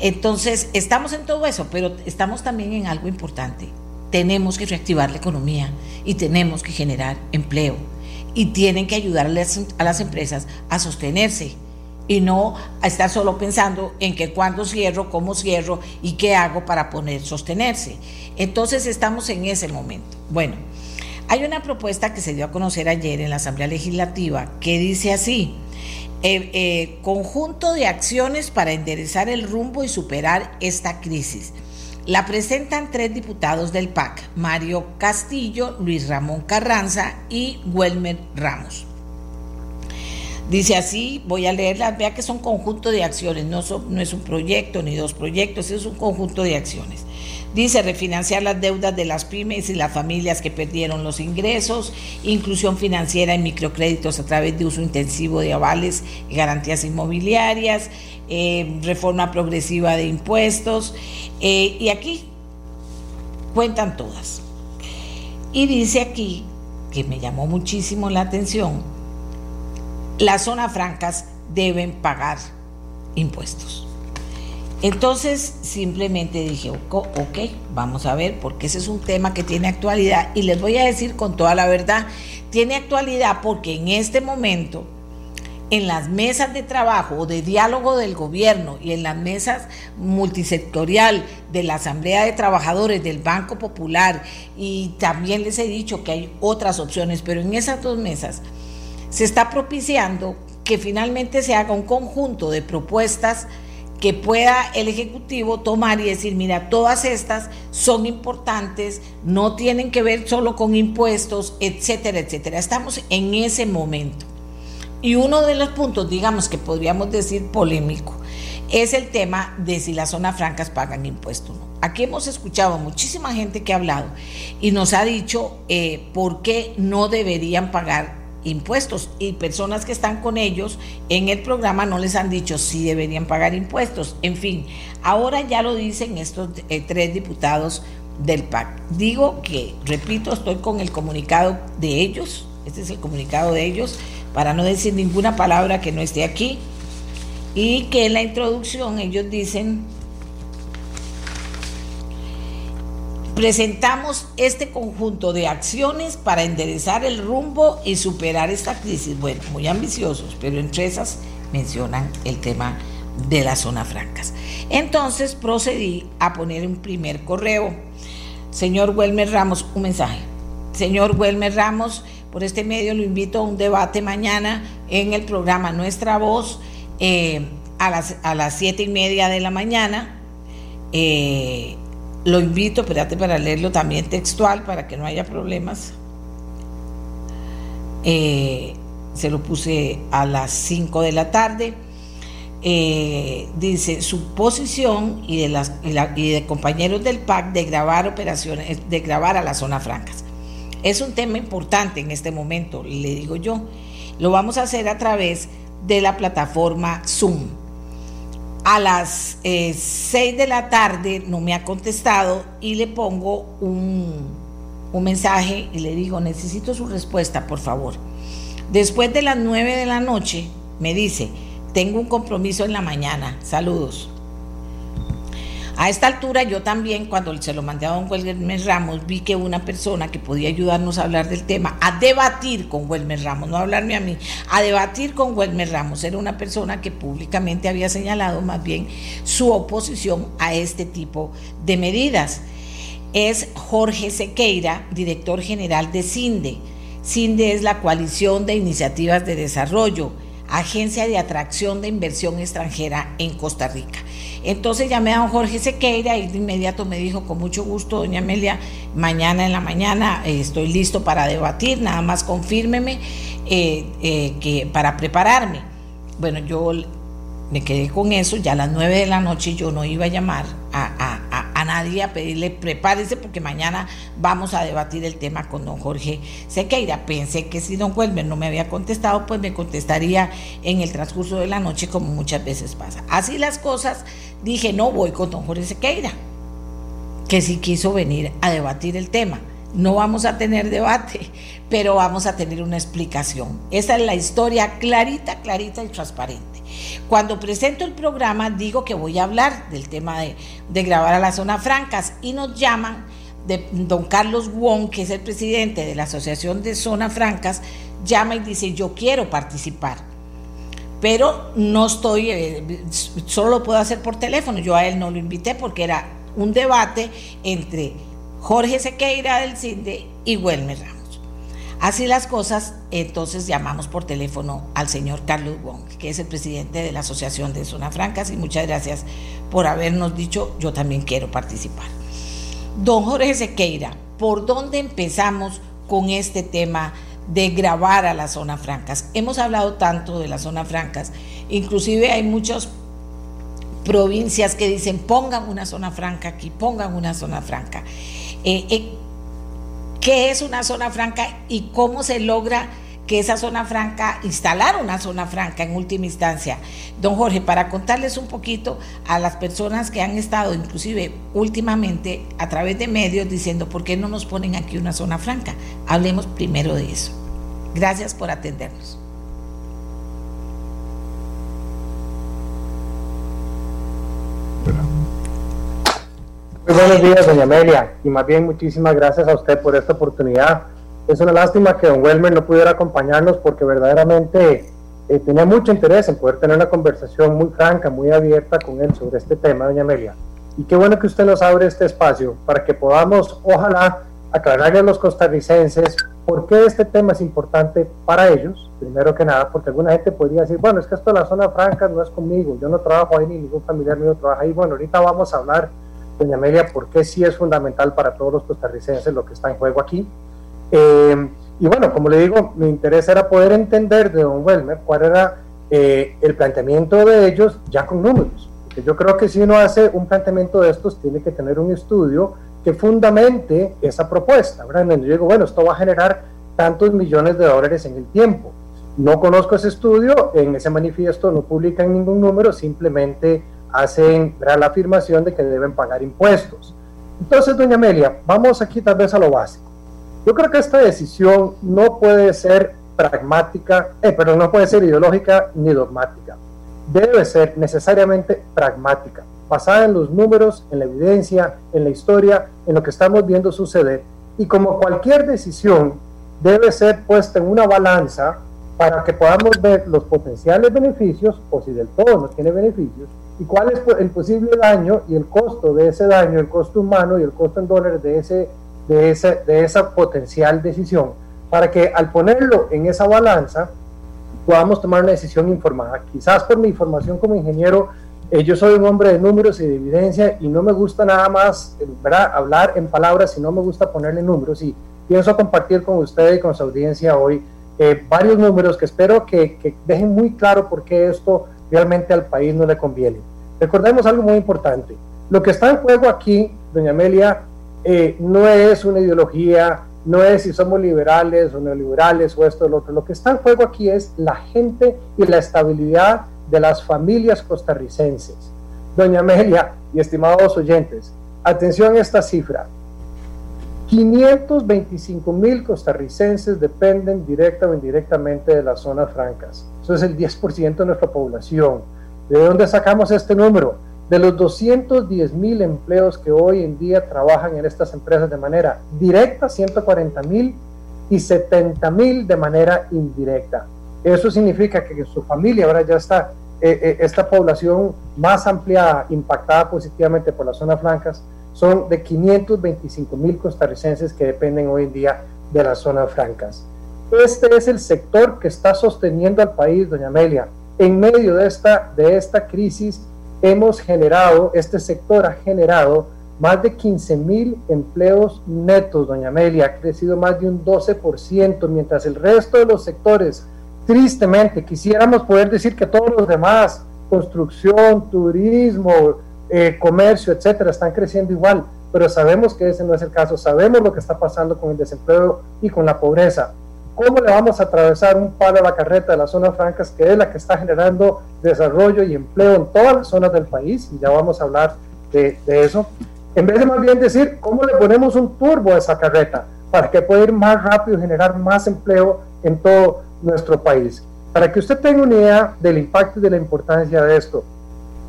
Entonces, estamos en todo eso, pero estamos también en algo importante tenemos que reactivar la economía y tenemos que generar empleo. Y tienen que ayudar a las empresas a sostenerse y no a estar solo pensando en que cuándo cierro, cómo cierro y qué hago para poder sostenerse. Entonces estamos en ese momento. Bueno, hay una propuesta que se dio a conocer ayer en la Asamblea Legislativa que dice así, eh, eh, conjunto de acciones para enderezar el rumbo y superar esta crisis. La presentan tres diputados del PAC, Mario Castillo, Luis Ramón Carranza y Welmer Ramos. Dice así, voy a leerlas, vea que son conjunto de acciones, no, no es un proyecto ni dos proyectos, es un conjunto de acciones. Dice refinanciar las deudas de las pymes y las familias que perdieron los ingresos, inclusión financiera en microcréditos a través de uso intensivo de avales y garantías inmobiliarias, eh, reforma progresiva de impuestos. Eh, y aquí cuentan todas. Y dice aquí, que me llamó muchísimo la atención, las zonas francas deben pagar impuestos. Entonces simplemente dije, ok, vamos a ver, porque ese es un tema que tiene actualidad y les voy a decir con toda la verdad, tiene actualidad porque en este momento en las mesas de trabajo o de diálogo del gobierno y en las mesas multisectorial de la Asamblea de Trabajadores del Banco Popular y también les he dicho que hay otras opciones, pero en esas dos mesas se está propiciando que finalmente se haga un conjunto de propuestas que pueda el Ejecutivo tomar y decir, mira, todas estas son importantes, no tienen que ver solo con impuestos, etcétera, etcétera. Estamos en ese momento. Y uno de los puntos, digamos que podríamos decir polémico, es el tema de si las zonas francas pagan impuestos o no. Aquí hemos escuchado muchísima gente que ha hablado y nos ha dicho eh, por qué no deberían pagar impuestos y personas que están con ellos en el programa no les han dicho si deberían pagar impuestos. En fin, ahora ya lo dicen estos eh, tres diputados del PAC. Digo que, repito, estoy con el comunicado de ellos, este es el comunicado de ellos, para no decir ninguna palabra que no esté aquí, y que en la introducción ellos dicen, presentamos este conjunto de acciones para enderezar el rumbo y superar esta crisis. Bueno, muy ambiciosos, pero entre esas mencionan el tema de las zonas francas. Entonces procedí a poner un primer correo. Señor Welmer Ramos, un mensaje. Señor Welmer Ramos, por este medio lo invito a un debate mañana en el programa Nuestra Voz eh, a, las, a las siete y media de la mañana. Eh, lo invito, espérate para leerlo también textual para que no haya problemas. Eh, se lo puse a las 5 de la tarde. dice su posición y de, las, y de compañeros del PAC de grabar operaciones, de grabar a las zonas francas. Es un tema importante en este momento, le digo yo. Lo vamos a hacer a través de la plataforma Zoom. A las 6 eh, de la tarde no me ha contestado y le pongo un, un mensaje y le digo, necesito su respuesta, por favor. Después de las 9 de la noche me dice, tengo un compromiso en la mañana, saludos. A esta altura yo también, cuando se lo mandé a don Welmer Ramos, vi que una persona que podía ayudarnos a hablar del tema, a debatir con Welmer Ramos, no a hablarme a mí, a debatir con Welmer Ramos, era una persona que públicamente había señalado más bien su oposición a este tipo de medidas. Es Jorge Sequeira, director general de CINDE. CINDE es la Coalición de Iniciativas de Desarrollo, agencia de atracción de inversión extranjera en Costa Rica. Entonces llamé a don Jorge Sequeira y de inmediato me dijo, con mucho gusto, doña Amelia, mañana en la mañana eh, estoy listo para debatir, nada más confírmeme eh, eh, que para prepararme. Bueno, yo me quedé con eso, ya a las nueve de la noche yo no iba a llamar a, nadie a pedirle prepárese porque mañana vamos a debatir el tema con don Jorge Sequeira. Pensé que si don Welmer no me había contestado, pues me contestaría en el transcurso de la noche como muchas veces pasa. Así las cosas, dije, no voy con don Jorge Sequeira, que sí quiso venir a debatir el tema. No vamos a tener debate, pero vamos a tener una explicación. Esa es la historia clarita, clarita y transparente. Cuando presento el programa digo que voy a hablar del tema de, grabar a las zonas francas y nos llaman de don Carlos Wong, que es el presidente de la Asociación de Zonas Francas, llama y dice, yo quiero participar pero no estoy, eh, solo lo puedo hacer por teléfono. Yo a él no lo invité porque era un debate entre Jorge Sequeira del CINDE y Welmer Ramos. Así las cosas, entonces llamamos por teléfono al señor Carlos Wong, que es el presidente de la Asociación de Zona Francas, y muchas gracias por habernos dicho, yo también quiero participar. Don Jorge Sequeira, ¿por dónde empezamos con este tema? de grabar a las zonas francas. Hemos hablado tanto de las zonas francas, inclusive hay muchos provincias que dicen pongan una zona franca aquí, pongan una zona franca. Eh, eh, ¿Qué es una zona franca y cómo se logra que esa zona franca, instalar una zona franca en última instancia? Don Jorge, para contarles un poquito a las personas que han estado inclusive últimamente a través de medios diciendo, ¿por qué no nos ponen aquí una zona franca? Hablemos primero de eso. Gracias por atendernos. Muy buenos días, doña Amelia, y más bien muchísimas gracias a usted por esta oportunidad. Es una lástima que don Welmer no pudiera acompañarnos porque verdaderamente eh, tenía mucho interés en poder tener una conversación muy franca, muy abierta con él sobre este tema, doña Amelia. Y qué bueno que usted nos abre este espacio para que podamos, ojalá, aclararle a los costarricenses por qué este tema es importante para ellos, primero que nada, porque alguna gente podría decir, bueno, es que esto de la zona franca no es conmigo, yo no trabajo ahí, ni ningún familiar mío trabaja ahí. Bueno, ahorita vamos a hablar doña Amelia, por qué sí es fundamental para todos los costarricenses lo que está en juego aquí. Eh, y bueno, como le digo, mi interés era poder entender de don Welmer cuál era eh, el planteamiento de ellos ya con números. Porque yo creo que si uno hace un planteamiento de estos, tiene que tener un estudio que fundamente esa propuesta. ¿verdad? Yo digo, bueno, esto va a generar tantos millones de dólares en el tiempo. No conozco ese estudio, en ese manifiesto no publican ningún número, simplemente hacen la afirmación de que deben pagar impuestos. Entonces, doña Amelia, vamos aquí tal vez a lo básico. Yo creo que esta decisión no puede ser pragmática, eh, pero no puede ser ideológica ni dogmática. Debe ser necesariamente pragmática, basada en los números, en la evidencia, en la historia, en lo que estamos viendo suceder. Y como cualquier decisión, debe ser puesta en una balanza para que podamos ver los potenciales beneficios o si del todo no tiene beneficios y cuál es el posible daño y el costo de ese daño, el costo humano y el costo en dólares de, ese, de, ese, de esa potencial decisión, para que al ponerlo en esa balanza podamos tomar una decisión informada. Quizás por mi formación como ingeniero, eh, yo soy un hombre de números y de evidencia y no me gusta nada más ¿verdad? hablar en palabras, sino me gusta ponerle números y pienso compartir con usted y con su audiencia hoy eh, varios números que espero que, que dejen muy claro por qué esto realmente al país no le conviene. Recordemos algo muy importante. Lo que está en juego aquí, doña Amelia, eh, no es una ideología, no es si somos liberales o neoliberales o esto o lo otro. Lo que está en juego aquí es la gente y la estabilidad de las familias costarricenses. Doña Amelia y estimados oyentes, atención a esta cifra. 525 mil costarricenses dependen directa o indirectamente de las zonas francas. Eso es el 10% de nuestra población. ¿De dónde sacamos este número? De los 210 mil empleos que hoy en día trabajan en estas empresas de manera directa, 140 mil y 70 mil de manera indirecta. Eso significa que su familia ahora ya está, eh, eh, esta población más ampliada, impactada positivamente por las zonas francas, son de 525 mil costarricenses que dependen hoy en día de las zonas francas. Este es el sector que está sosteniendo al país, doña Amelia. En medio de esta, de esta crisis hemos generado, este sector ha generado más de 15 mil empleos netos, doña Amelia, ha crecido más de un 12%, mientras el resto de los sectores, tristemente, quisiéramos poder decir que todos los demás, construcción, turismo, eh, comercio, etcétera, están creciendo igual, pero sabemos que ese no es el caso, sabemos lo que está pasando con el desempleo y con la pobreza. ¿Cómo le vamos a atravesar un palo a la carreta de las zonas francas, que es la que está generando desarrollo y empleo en todas las zonas del país? Y ya vamos a hablar de, de eso. En vez de más bien decir, ¿cómo le ponemos un turbo a esa carreta para que pueda ir más rápido y generar más empleo en todo nuestro país? Para que usted tenga una idea del impacto y de la importancia de esto,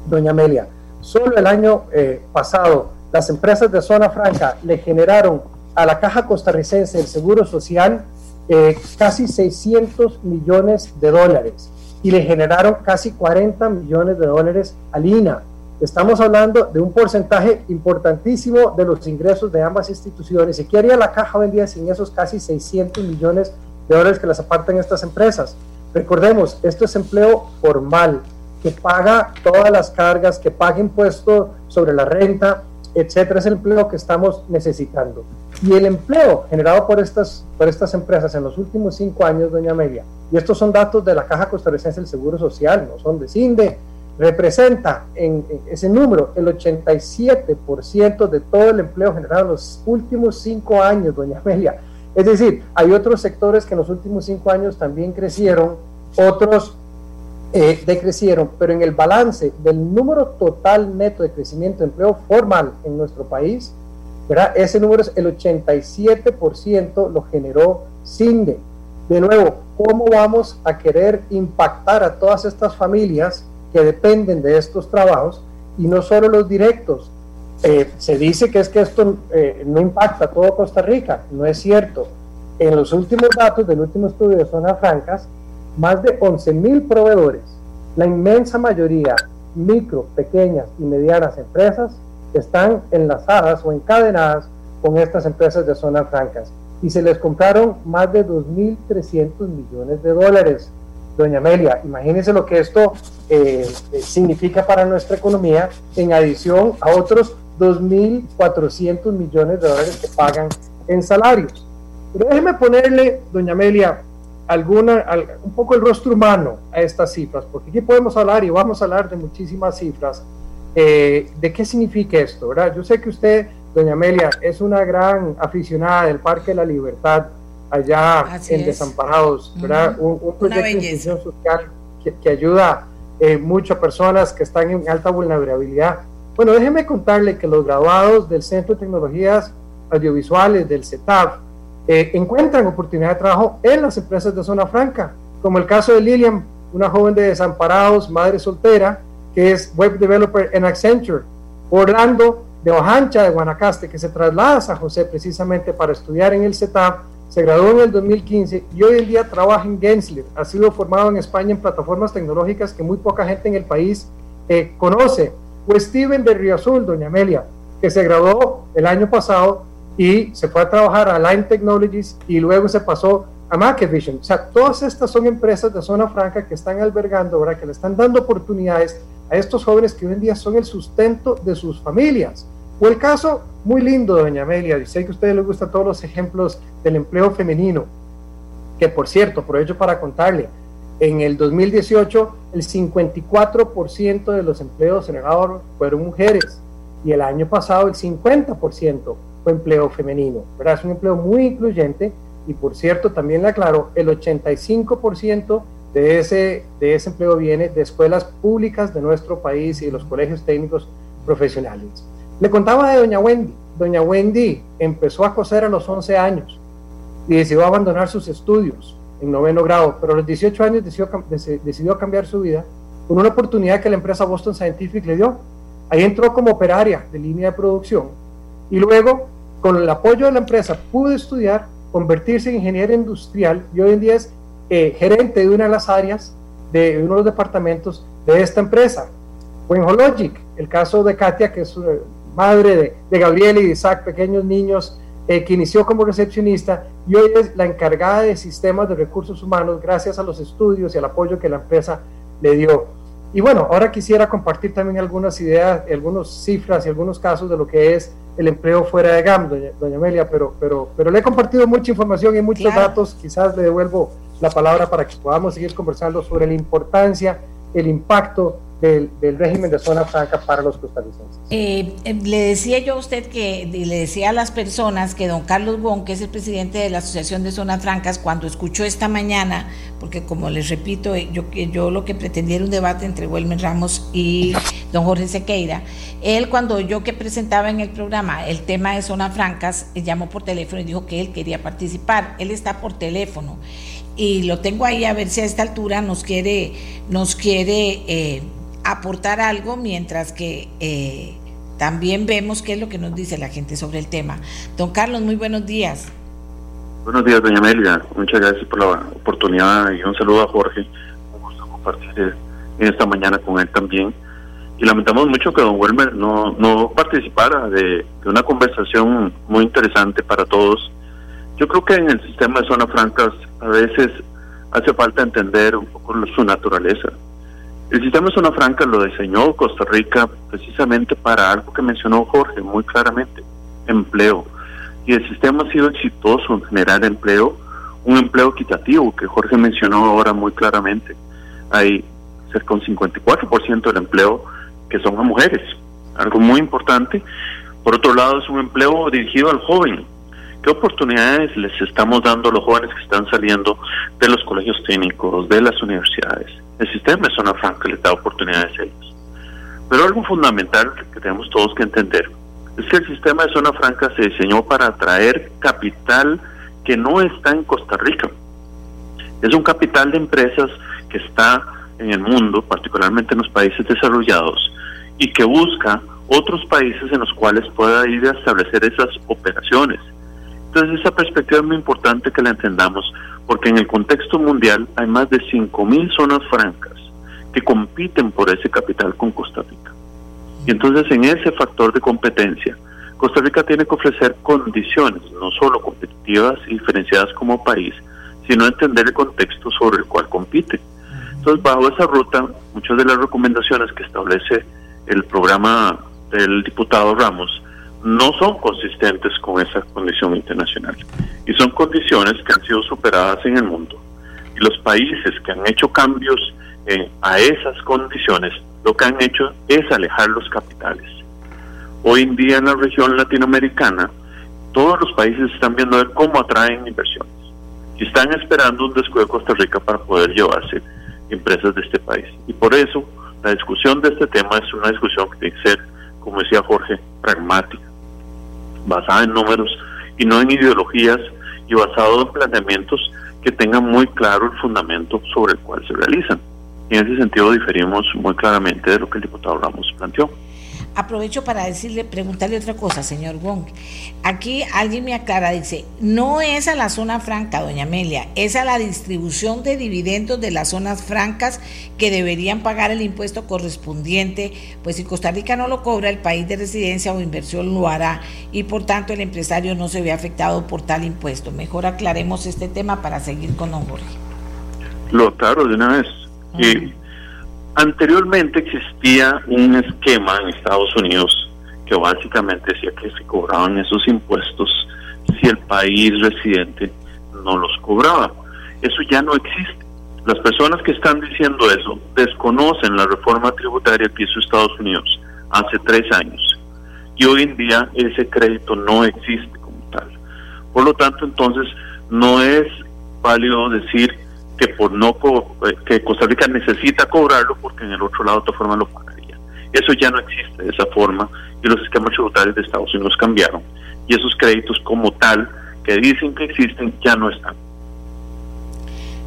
doña Amelia, Solo el año eh, pasado, las empresas de zona franca le generaron a la Caja Costarricense del Seguro Social eh, casi 600 millones de dólares y le generaron casi 40 millones de dólares al INA. Estamos hablando de un porcentaje importantísimo de los ingresos de ambas instituciones. ¿Y qué haría la caja hoy en día sin esos casi 600 millones de dólares que les apartan estas empresas? Recordemos, esto es empleo formal, que paga todas las cargas, que paga impuestos sobre la renta, etcétera, es el empleo que estamos necesitando. Y el empleo generado por estas, por estas empresas en los últimos cinco años, doña Amelia, y estos son datos de la Caja Costarricense del Seguro Social, no son de CINDE, representa en, ese número el 87% de todo el empleo generado en los últimos cinco años, doña Amelia. Es decir, hay otros sectores que en los últimos cinco años también crecieron, otros eh, decrecieron, pero en el balance del número total neto de crecimiento de empleo formal en nuestro país, ¿verdad? ese número es el 87% lo generó CINDE. De nuevo, ¿cómo vamos a querer impactar a todas estas familias que dependen de estos trabajos y no solo los directos? Eh, se dice que es que esto eh, no impacta a todo Costa Rica, no es cierto. En los últimos datos del último estudio de zonas francas, más de 11 mil proveedores, la inmensa mayoría micro, pequeñas y medianas empresas, están enlazadas o encadenadas con estas empresas de zonas francas y se les compraron más de 2.300 millones de dólares. Doña Amelia, imagínense lo que esto eh, eh, significa para nuestra economía en adición a otros 2.400 millones de dólares que pagan en salarios. Pero déjeme ponerle, doña Amelia, alguna, un poco el rostro humano a estas cifras, porque aquí podemos hablar y vamos a hablar de muchísimas cifras. Eh, ¿De qué significa esto? ¿verdad? Yo sé que usted doña Amelia, es una gran aficionada del Parque de la Libertad allá en Desamparados, ¿verdad? un, proyecto de inclusión social que, ayuda eh, mucho a personas que están en alta vulnerabilidad. Bueno, déjeme contarle que los graduados del Centro de Tecnologías Audiovisuales del CETAF eh, encuentran oportunidad de trabajo en las empresas de zona franca, como el caso de Lilian, una joven de Desamparados, madre soltera, que es web developer en Accenture. Orlando de Ojancha, de Guanacaste, que se traslada a San José precisamente para estudiar en el CETAP, se graduó en el 2015 y hoy en día trabaja en Gensler. Ha sido formado en España en plataformas tecnológicas que muy poca gente en el país eh, conoce. O Steven de Río Azul, doña Amelia, que se graduó el año pasado y se fue a trabajar a Line Technologies y luego se pasó a Macevision. O sea, todas estas son empresas de zona franca que están albergando, ahora que le están dando oportunidades a estos jóvenes que hoy en día son el sustento de sus familias. O el caso muy lindo, doña Amelia, y sé que a ustedes les gustan todos los ejemplos del empleo femenino, que por cierto, aprovecho para contarle, en el 2018 el 54% de los empleos generados fueron mujeres y el año pasado el 50% fue empleo femenino. ¿verdad? Es un empleo muy incluyente y por cierto, también le aclaro, el 85% de ese, de ese empleo viene de escuelas públicas de nuestro país y de los colegios técnicos profesionales. Le contaba de doña Wendy. Doña Wendy empezó a coser a los 11 años y decidió abandonar sus estudios en noveno grado, pero a los 18 años decidió, decidió cambiar su vida con una oportunidad que la empresa Boston Scientific le dio. Ahí entró como operaria de línea de producción y luego, con el apoyo de la empresa, pudo estudiar, convertirse en ingeniero industrial y hoy en día es eh, gerente de una de las áreas de uno de los departamentos de esta empresa. Wenhologic, el caso de Katia, que es eh, madre de, de Gabriel y de Isaac, pequeños niños, eh, que inició como recepcionista y hoy es la encargada de sistemas de recursos humanos gracias a los estudios y al apoyo que la empresa le dio. Y bueno, ahora quisiera compartir también algunas ideas, algunas cifras y algunos casos de lo que es el empleo fuera de GAM, doña, Amelia, pero, pero, pero le he compartido mucha información y muchos datos, quizás le devuelvo la palabra para que podamos seguir conversando sobre la importancia, el impacto del, régimen de zona franca para los costarricenses. Eh, eh, le decía yo a usted que, le decía a las personas que don Carlos Bon, que es el presidente de la Asociación de Zonas Francas, cuando escuchó esta mañana, porque como les repito, eh, yo, yo lo que pretendía era un debate entre Wilmer Ramos y don Jorge Sequeira, él cuando yo que presentaba en el programa el tema de zonas francas, llamó por teléfono y dijo que él quería participar, él está por teléfono y lo tengo ahí a ver si a esta altura nos quiere, nos quiere aportar algo mientras que eh, también vemos qué es lo que nos dice la gente sobre el tema. Don Carlos, muy buenos días. Buenos días, doña Amelia. Muchas gracias por la oportunidad y un saludo a Jorge. Un gusto compartir esta mañana con él también. Y lamentamos mucho que don Welmer no, no participara de, de una conversación muy interesante para todos. Yo creo que en el sistema de zonas francas a veces hace falta entender un poco su naturaleza el sistema zona franca lo diseñó Costa Rica precisamente para algo que mencionó Jorge muy claramente, empleo. Y el sistema ha sido exitoso en generar empleo, un empleo equitativo que Jorge mencionó ahora muy claramente. Hay cerca de un 54% del empleo que son a mujeres, algo muy importante. Por otro lado, es un empleo dirigido al joven. ¿Qué oportunidades les estamos dando a los jóvenes que están saliendo de los colegios técnicos, de las universidades? El sistema de zona franca les da oportunidades a ellos. Pero algo fundamental que tenemos todos que entender es que el sistema de zona franca se diseñó para atraer capital que no está en Costa Rica. Es un capital de empresas que está en el mundo, particularmente en los países desarrollados, y que busca otros países en los cuales pueda ir a establecer esas operaciones. Entonces esa perspectiva es muy importante que la entendamos, porque en el contexto mundial hay más de 5.000 zonas francas que compiten por ese capital con Costa Rica. Y entonces en ese factor de competencia, Costa Rica tiene que ofrecer condiciones, no solo competitivas y diferenciadas como país, sino entender el contexto sobre el cual compite. Entonces, bajo esa ruta, muchas de las recomendaciones que establece el programa del diputado Ramos no son consistentes con esa condición internacional. Y son condiciones que han sido superadas en el mundo. Y los países que han hecho cambios a esas condiciones, lo que han hecho es alejar los capitales. Hoy en día en la región latinoamericana, todos los países están viendo cómo atraen inversiones y están esperando un descuido de Costa Rica para poder llevarse empresas de este país. Y por eso la discusión de este tema es una discusión que tiene que ser, como decía Jorge, pragmática, basada en números y no en ideologías y basado en planteamientos que tengan muy claro el fundamento sobre el cual se realizan. Y en ese sentido diferimos muy claramente de lo que el diputado Ramos planteó. Aprovecho para decirle, preguntarle otra cosa, señor Wong. Aquí alguien me aclara, dice, no es a la zona franca, doña Amelia, es a la distribución de dividendos de las zonas francas que deberían pagar el impuesto correspondiente, pues si Costa Rica no lo cobra, el país de residencia o inversión lo hará y por tanto el empresario no se ve afectado por tal impuesto. Mejor aclaremos este tema para seguir con don Jorge. Lo claro de una vez. Y anteriormente existía un esquema en Estados Unidos que básicamente decía que se cobraban esos impuestos si el país residente no los cobraba. Eso ya no existe. Las personas que están diciendo eso desconocen la reforma tributaria que hizo Estados Unidos hace tres años. Y hoy en día ese crédito no existe como tal. Por lo tanto, entonces, no es válido decir que por no eh, que Costa Rica necesita cobrarlo porque en el otro lado de otra forma lo pagaría. Eso ya no existe de esa forma y los esquemas tributarios de Estados Unidos cambiaron y esos créditos como tal que dicen que existen ya no están.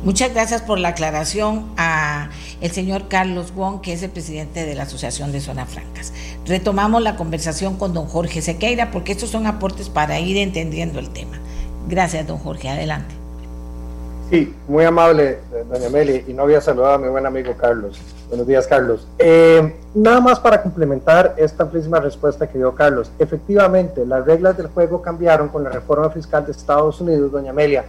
Muchas gracias por la aclaración a el señor Carlos Wong, que es el presidente de la Asociación de Zonas Francas. Retomamos la conversación con don Jorge Sequeira porque estos son aportes para ir entendiendo el tema. Gracias, don Jorge. Adelante. Sí, muy amable, doña Meli, y no había saludado a mi buen amigo Carlos. Buenos días, Carlos. Eh, nada más para complementar esta amplísima respuesta que dio Carlos. Efectivamente, las reglas del juego cambiaron con la reforma fiscal de Estados Unidos, doña Amelia,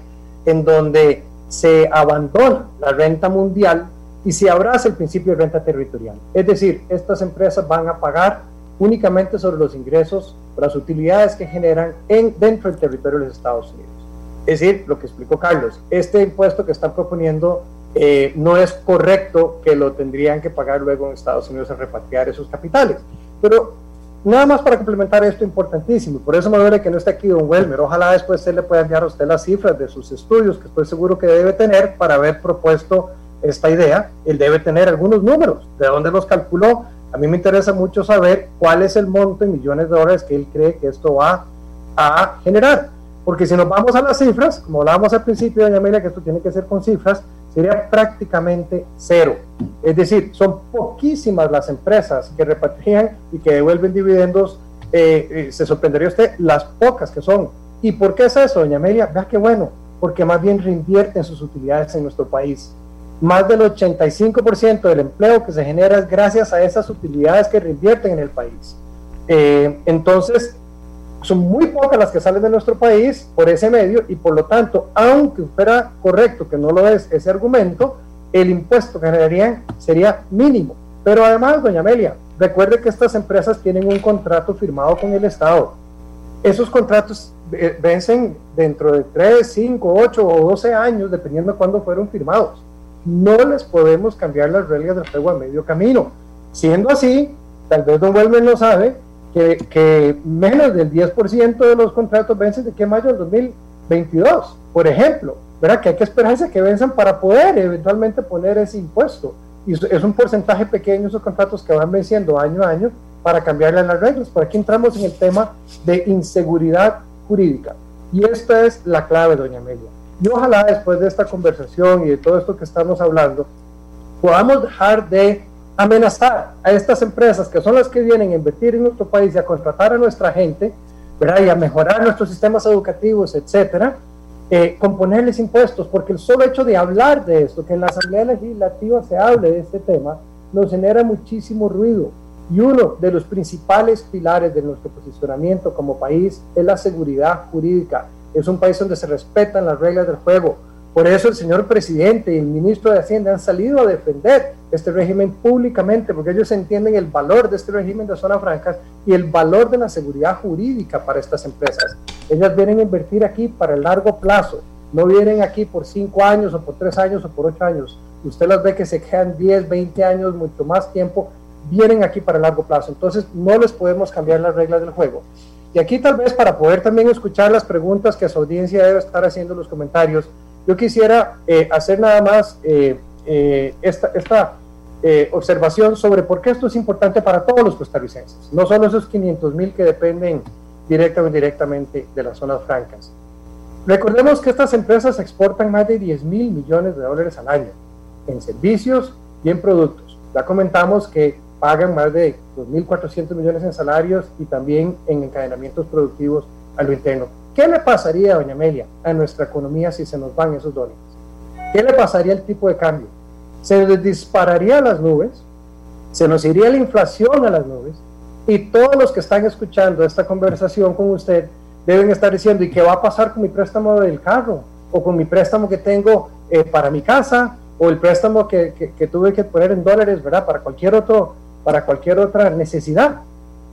en donde se abandona la renta mundial y se abraza el principio de renta territorial. Es decir, estas empresas van a pagar únicamente sobre los ingresos, las utilidades que generan en, dentro del territorio de los Estados Unidos. Es decir, lo que explicó Carlos, este impuesto que están proponiendo eh, no es correcto que lo tendrían que pagar luego en Estados Unidos a repatriar esos capitales. Pero nada más para complementar esto importantísimo, por eso me duele que no esté aquí don Welmer, ojalá después se le pueda enviar a usted las cifras de sus estudios, que estoy seguro que debe tener para haber propuesto esta idea, él debe tener algunos números, de dónde los calculó, a mí me interesa mucho saber cuál es el monto en millones de dólares que él cree que esto va a generar. Porque si nos vamos a las cifras, como hablábamos al principio, doña Amelia, que esto tiene que ser con cifras, sería prácticamente cero. Es decir, son poquísimas las empresas que repatrian y que devuelven dividendos. Eh, eh, se sorprendería usted las pocas que son. ¿Y por qué es eso, doña Amelia? Vea qué bueno, porque más bien reinvierten sus utilidades en nuestro país. Más del 85% del empleo que se genera es gracias a esas utilidades que reinvierten en el país. Eh, entonces, son muy pocas las que salen de nuestro país por ese medio y por lo tanto, aunque fuera correcto que no lo es ese argumento, el impuesto que generarían sería mínimo. Pero además, doña Amelia, recuerde que estas empresas tienen un contrato firmado con el Estado. Esos contratos eh, vencen dentro de 3, 5, 8 o 12 años, dependiendo de cuándo fueron firmados. no les podemos cambiar las reglas del juego a medio camino. Siendo así, tal vez don Welmer no sabe que, que menos del 10% de los contratos vencen de que mayo del 2022, por ejemplo, ¿verdad? Que hay que esperarse que venzan para poder eventualmente poner ese impuesto. Y es un porcentaje pequeño esos contratos que van venciendo año a año para cambiarle las reglas. Por aquí entramos en el tema de inseguridad jurídica. Y esta es la clave, doña Amelia. Y ojalá después de esta conversación y de todo esto que estamos hablando, podamos dejar de amenazar a estas empresas que son las que vienen a invertir en nuestro país y a contratar a nuestra gente, ¿verdad? Y a mejorar nuestros sistemas educativos, etcétera, eh, con ponerles impuestos, porque el solo hecho de hablar de esto, que en la Asamblea Legislativa se hable de este tema, nos genera muchísimo ruido. Y uno de los principales pilares de nuestro posicionamiento como país es la seguridad jurídica. Es un país donde se respetan las reglas del juego. Por eso el señor presidente y el ministro de Hacienda han salido a defender este régimen públicamente, porque ellos entienden el valor de este régimen de zona francas y el valor de la seguridad jurídica para estas empresas. Ellas vienen a invertir aquí para el largo plazo, no vienen aquí por cinco años o por tres años o por ocho años. Usted las ve que se quedan 10, 20 años, mucho más tiempo vienen aquí para largo plazo. Entonces no les podemos cambiar las reglas del juego. Y aquí tal vez para poder también escuchar las preguntas que su audiencia debe estar haciendo en los comentarios, yo quisiera eh, hacer nada más eh, eh, esta, esta observación sobre por qué esto es importante para todos los costarricenses, no solo esos 500 mil que dependen directa o indirectamente de las zonas francas. Recordemos que estas empresas exportan más de 10 mil millones de dólares al año en servicios y en productos. Ya comentamos que pagan más de 2.400 millones en salarios y también en encadenamientos productivos a lo interno. ¿Qué le pasaría, doña Amelia, a nuestra economía si se nos van esos dólares? ¿Qué le pasaría al tipo de cambio? Se dispararía a las nubes, se nos iría la inflación a las nubes y todos los que están escuchando esta conversación con usted deben estar diciendo, ¿y qué va a pasar con mi préstamo del carro? O con mi préstamo que tengo eh, para mi casa, o el préstamo que, que, que, tuve que poner en dólares, ¿verdad? Para cualquier otro para cualquier otra necesidad.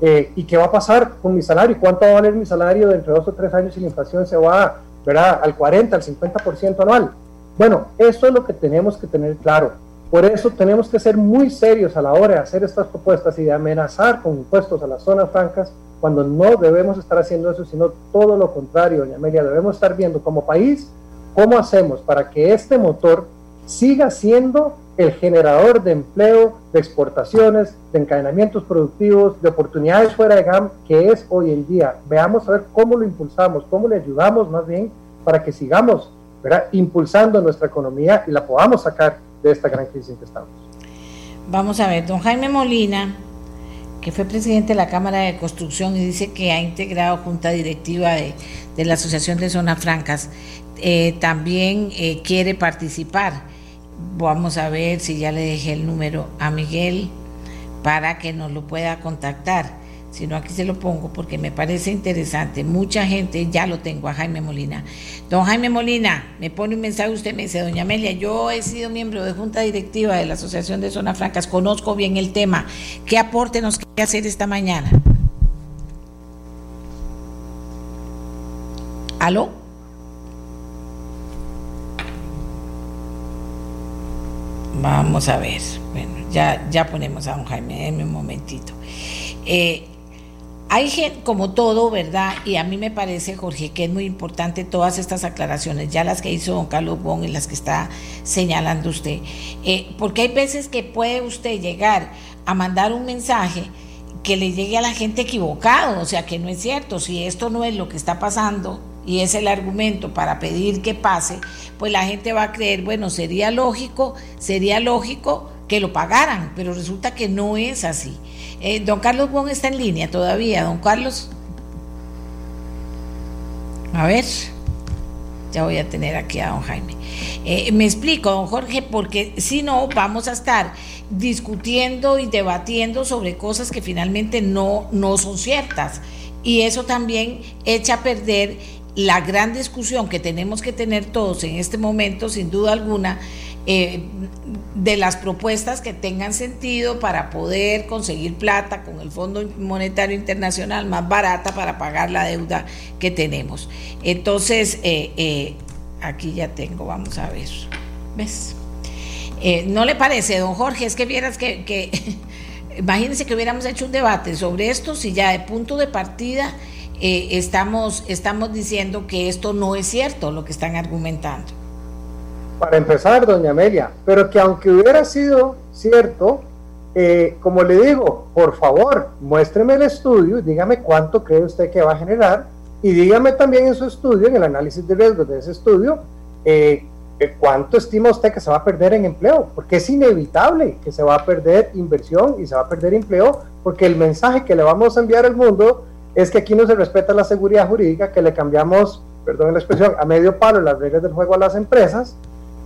Eh, ¿Y qué va a pasar con mi salario? ¿Cuánto va a valer mi salario dentro de dos o tres años si la inflación se va ¿verdad? al 40, al 50% anual? Bueno, eso es lo que tenemos que tener claro. Por eso tenemos que ser muy serios a la hora de hacer estas propuestas y de amenazar con impuestos a las zonas francas cuando no debemos estar haciendo eso, sino todo lo contrario, doña Amelia, debemos estar viendo como país cómo hacemos para que este motor siga siendo el generador de empleo, de exportaciones, de encadenamientos productivos, de oportunidades fuera de GAM, que es hoy en día. Veamos a ver cómo lo impulsamos, cómo le ayudamos más bien para que sigamos impulsando nuestra economía y la podamos sacar de esta gran crisis en que estamos. Vamos a ver, don Jaime Molina, que fue presidente de la Cámara de Construcción y dice que ha integrado junta directiva de, la Asociación de Zonas Francas, eh, también eh, quiere participar Vamos a ver si ya le dejé el número a Miguel para que nos lo pueda contactar. Si no, aquí se lo pongo porque me parece interesante. Mucha gente, ya lo tengo a Jaime Molina. Don Jaime Molina, me pone un mensaje, usted me dice, doña Amelia, yo he sido miembro de junta directiva de la Asociación de Zonas Francas, conozco bien el tema. ¿Qué aporte nos quiere hacer esta mañana? ¿Aló? Vamos a ver. Bueno, ya, ya ponemos a don Jaime en un momentito. Eh, hay gente, como todo, ¿verdad? Y a mí me parece, Jorge, que es muy importante todas estas aclaraciones, ya las que hizo don Carlos Bon y las que está señalando usted. Eh, porque hay veces que puede usted llegar a mandar un mensaje que le llegue a la gente equivocado, o sea, que no es cierto, si esto no es lo que está pasando, y es el argumento para pedir que pase, pues la gente va a creer, bueno, sería lógico, sería lógico que lo pagaran, pero resulta que no es así. Eh, don Carlos Bon está en línea todavía, don Carlos. A ver, ya voy a tener aquí a don Jaime. Eh, me explico, don Jorge, porque si no, vamos a estar discutiendo y debatiendo sobre cosas que finalmente no, no son ciertas. Y eso también echa a perder la gran discusión que tenemos que tener todos en este momento, sin duda alguna, eh, de las propuestas que tengan sentido para poder conseguir plata con el Fondo Monetario Internacional más barata para pagar la deuda que tenemos. Entonces, eh, eh, aquí ya tengo, vamos a ver, ¿ves? ¿No le parece, don Jorge? Es que vieras que, que <laughs> imagínense que hubiéramos hecho un debate sobre esto, si ya de punto de partida eh, estamos, estamos diciendo que esto no es cierto, lo que están argumentando. Para empezar, doña Amelia, pero que aunque hubiera sido cierto, eh, como le digo, por favor, muéstreme el estudio, dígame cuánto cree usted que va a generar y dígame también en su estudio, en el análisis de riesgos de ese estudio, eh, eh, cuánto estima usted que se va a perder en empleo, porque es inevitable que se va a perder inversión y se va a perder empleo, porque el mensaje que le vamos a enviar al mundo es que aquí no se respeta la seguridad jurídica, que le cambiamos, perdón la expresión, a medio palo las reglas del juego a las empresas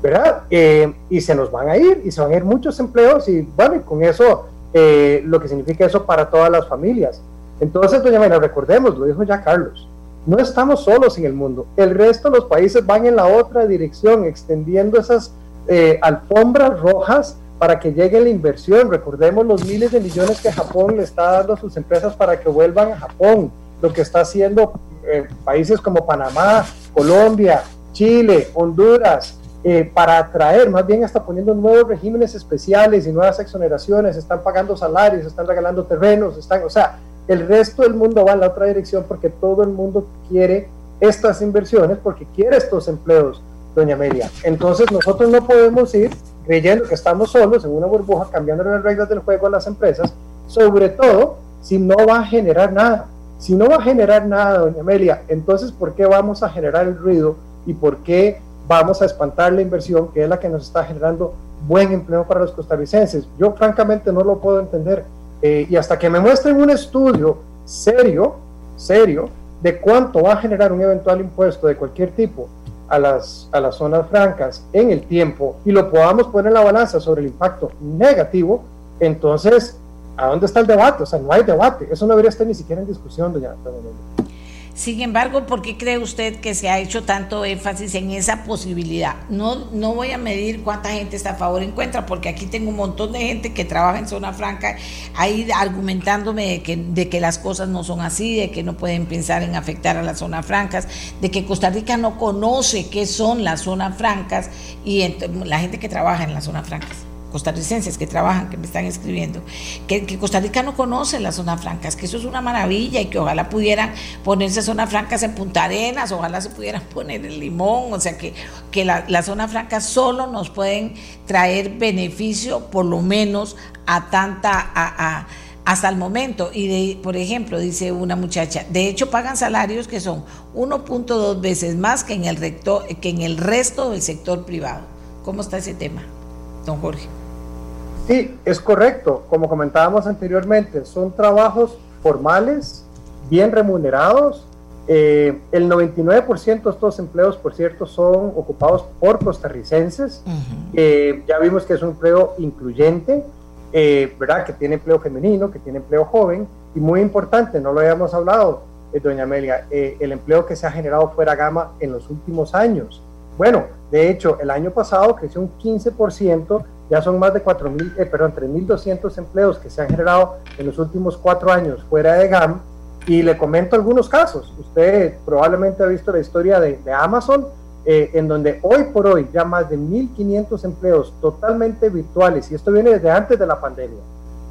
¿verdad? Eh, y se nos van a ir, y se van a ir muchos empleos, y bueno, con eso, eh, lo que significa eso para todas las familias. Entonces, doña María, recordemos, lo dijo ya Carlos, no estamos solos en el mundo, el resto de los países van en la otra dirección, extendiendo esas eh, alfombras rojas para que llegue la inversión. Recordemos los miles de millones que Japón le está dando a sus empresas para que vuelvan a Japón, lo que está haciendo países como Panamá, Colombia, Chile, Honduras, eh, para atraer, más bien está poniendo nuevos regímenes especiales y nuevas exoneraciones, están pagando salarios, están regalando terrenos, están, o sea, el resto del mundo va en la otra dirección porque todo el mundo quiere estas inversiones, porque quiere estos empleos, doña Amelia. Entonces nosotros no podemos ir creyendo que estamos solos en una burbuja cambiando las reglas del juego a las empresas, sobre todo si no va a generar nada. Si no va a generar nada, doña Amelia, entonces ¿por qué vamos a generar el ruido y por qué vamos a espantar la inversión, que es la que nos está generando buen empleo para los costarricenses. Yo francamente no lo puedo entender. Eh, y hasta que me muestren un estudio serio, serio, de cuánto va a generar un eventual impuesto de cualquier tipo a las, a las zonas francas en el tiempo y lo podamos poner en la balanza sobre el impacto negativo, entonces, ¿a dónde está el debate? O sea, no hay debate. Eso no debería estar ni siquiera en discusión, doña. Sin embargo, ¿por qué cree usted que se ha hecho tanto énfasis en esa posibilidad? No, no voy a medir cuánta gente está a favor en contra, porque aquí tengo un montón de gente que trabaja en zona franca ahí argumentándome de que, de que las cosas no son así, de que no pueden pensar en afectar a las zonas francas, de que Costa Rica no conoce qué son las zonas francas y la gente que trabaja en las zonas francas costarricenses que trabajan, que me están escribiendo, que, Costa Rica no conoce las zonas francas, que eso es una maravilla y que ojalá pudieran ponerse zonas francas en Punta Arenas, ojalá se pudieran <laughs> poner en Limón, o sea que, que las zonas francas solo nos pueden traer beneficio, por lo menos a tanta... A, hasta el momento. Y, de, por ejemplo, dice una muchacha, de hecho pagan salarios que son 1.2 veces más que en, el recto, que en el resto del sector privado. ¿Cómo está ese tema, don Jorge? Sí, es correcto. Como comentábamos anteriormente, son trabajos formales, bien remunerados. Eh, el 99% de estos empleos, por cierto, son ocupados por costarricenses. Eh, ya vimos que es un empleo incluyente, eh, ¿verdad? Que tiene empleo femenino, que tiene empleo joven. Y muy importante, no lo habíamos hablado, doña Amelia, el empleo que se ha generado fuera gama en los últimos años. Bueno, de hecho, el año pasado creció un 15% ya son más de 4.000, eh, perdón, 3.200 empleos que se han generado en los últimos cuatro años fuera de GAM. Y le comento algunos casos. Usted probablemente ha visto la historia de, Amazon, eh, en donde hoy por hoy ya más de 1.500 empleos totalmente virtuales, y esto viene desde antes de la pandemia,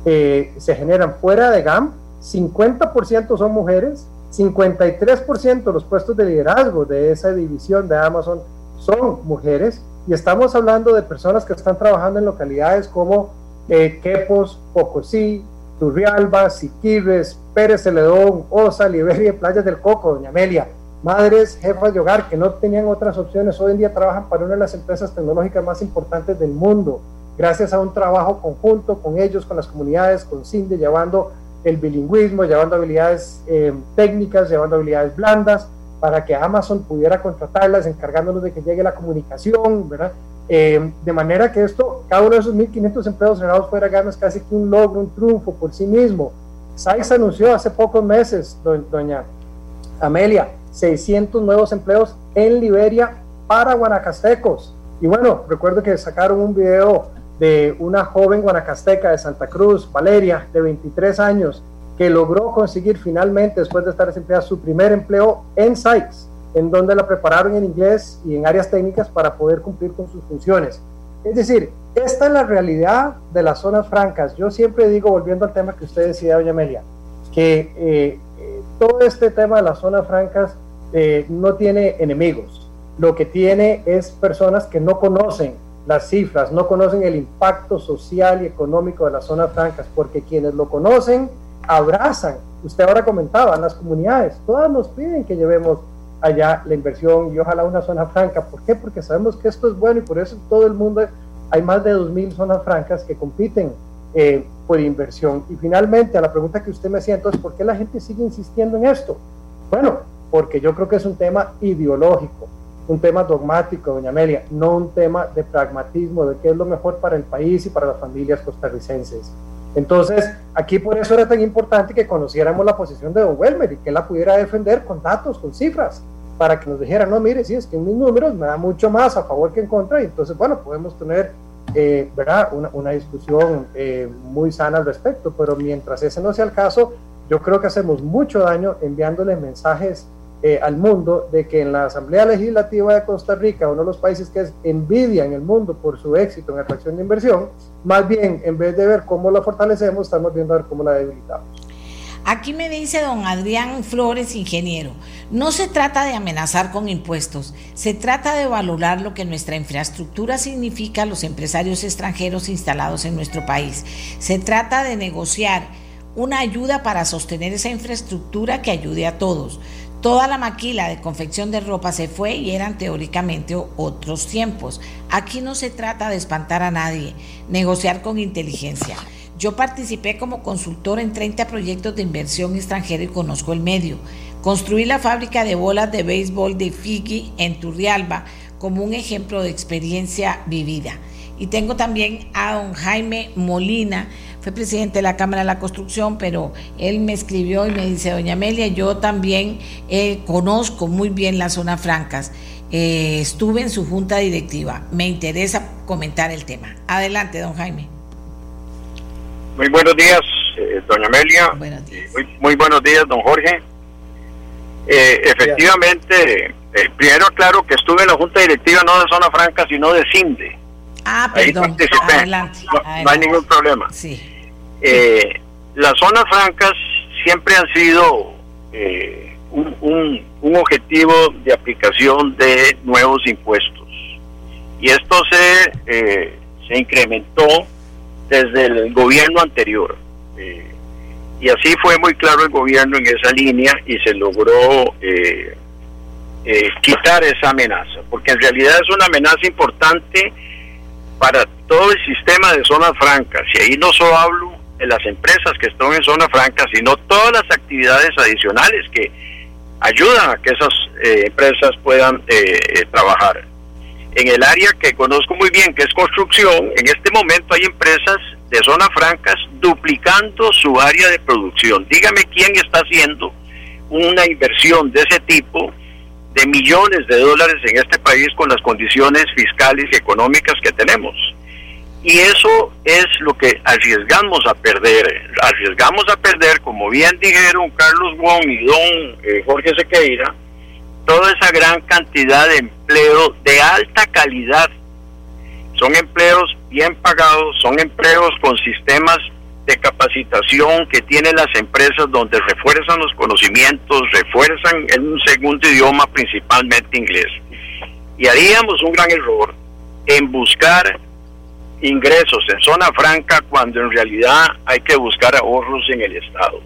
eh, se generan fuera de GAM. 50% son mujeres, 53% de los puestos de liderazgo de esa división de Amazon son mujeres y estamos hablando de personas que están trabajando en localidades como eh, Quepos, Pocosí, Turrialba, Siquirres, Pérez Celedón, Osa, Liberia y Playas del Coco, Doña Amelia. Madres, jefas de hogar que no tenían otras opciones, hoy en día trabajan para una de las empresas tecnológicas más importantes del mundo, gracias a un trabajo conjunto con ellos, con las comunidades, con CINDE, llevando el bilingüismo, llevando habilidades eh, técnicas, llevando habilidades blandas, para que Amazon pudiera contratarlas, encargándonos de que llegue la comunicación, ¿verdad? Eh, de manera que esto, cada uno de esos 1.500 empleos generados fuera ganas casi que un logro, un triunfo por sí mismo. SAIS anunció hace pocos meses, doña Amelia, 600 nuevos empleos en Liberia para guanacastecos. Y bueno, recuerdo que sacaron un video de una joven guanacasteca de Santa Cruz, Valeria, de 23 años, que logró conseguir finalmente, después de estar desempleada, su primer empleo en Sykes, en donde la prepararon en inglés y en áreas técnicas para poder cumplir con sus funciones. Es decir, esta es la realidad de las zonas francas. Yo siempre digo, volviendo al tema que usted decía, doña Amelia, que eh, eh, todo este tema de las zonas francas eh, no tiene enemigos. Lo que tiene es personas que no conocen las cifras, no conocen el impacto social y económico de las zonas francas, porque quienes lo conocen abrazan. Usted ahora comentaba, las comunidades, todas nos piden que llevemos allá la inversión y ojalá una zona franca. ¿Por qué? Porque sabemos que esto es bueno y por eso todo el mundo, hay más de 2.000 zonas francas que compiten eh, por inversión. Y finalmente, a la pregunta que usted me hacía, entonces, ¿por qué la gente sigue insistiendo en esto? Bueno, porque yo creo que es un tema ideológico, un tema dogmático, doña Amelia, no un tema de pragmatismo, de qué es lo mejor para el país y para las familias costarricenses. Entonces, aquí por eso era tan importante que conociéramos la posición de Don Welmer y que la pudiera defender con datos, con cifras, para que nos dijera, no, mire, sí, es que mis números me da mucho más a favor que en contra, y entonces, bueno, podemos tener, eh, una, una discusión eh, muy sana al respecto, pero mientras ese no sea el caso, yo creo que hacemos mucho daño enviándole mensajes eh, al mundo de que en la Asamblea Legislativa de Costa Rica, uno de los países que es envidia en el mundo por su éxito en atracción de inversión, más bien en vez de ver cómo la fortalecemos, estamos viendo a ver cómo la debilitamos. Aquí me dice don Adrián Flores, ingeniero, no se trata de amenazar con impuestos, se trata de valorar lo que nuestra infraestructura significa a los empresarios extranjeros instalados en nuestro país. Se trata de negociar una ayuda para sostener esa infraestructura que ayude a todos. Toda la maquila de confección de ropa se fue y eran teóricamente otros tiempos. Aquí no se trata de espantar a nadie, negociar con inteligencia. Yo participé como consultor en 30 proyectos de inversión extranjera y conozco el medio. Construí la fábrica de bolas de béisbol de Figi en Turrialba como un ejemplo de experiencia vivida. Y tengo también a don Jaime Molina, fue presidente de la Cámara de la Construcción, pero él me escribió y me dice, doña Amelia, yo también eh, conozco muy bien las zonas francas, eh, estuve en su junta directiva, me interesa comentar el tema. Adelante, don Jaime. Muy buenos días, eh, doña Amelia. Buenos días. Muy, buenos días, don Jorge. efectivamente, primero aclaro que estuve en la junta directiva no de Zona Franca, sino de CINDE. Ah, perdón. Adelante, no, hay ningún problema. Sí. Eh, las zonas francas siempre han sido eh, un, objetivo de aplicación de nuevos impuestos. Y esto se, eh, se incrementó desde el gobierno anterior. y así fue muy claro el gobierno en esa línea y se logró quitar esa amenaza, porque en realidad es una amenaza importante para todo el sistema de zonas francas. Y ahí no solo hablo las empresas que están en zona franca, sino todas las actividades adicionales que ayudan a que esas eh, empresas puedan eh, eh, trabajar. En el área que conozco muy bien, que es construcción, en este momento hay empresas de zonas francas duplicando su área de producción. Dígame quién está haciendo una inversión de ese tipo de millones de dólares en este país con las condiciones fiscales y económicas que tenemos. Y eso es lo que arriesgamos a perder. Arriesgamos a perder, como bien dijeron Carlos Wong y don eh, Jorge Sequeira, toda esa gran cantidad de empleo de alta calidad. Son empleos bien pagados, son empleos con sistemas de capacitación que tienen las empresas donde refuerzan los conocimientos, refuerzan en un segundo idioma, principalmente inglés. Y haríamos un gran error en buscar ingresos en zona franca cuando en realidad hay que buscar ahorros en el Estado.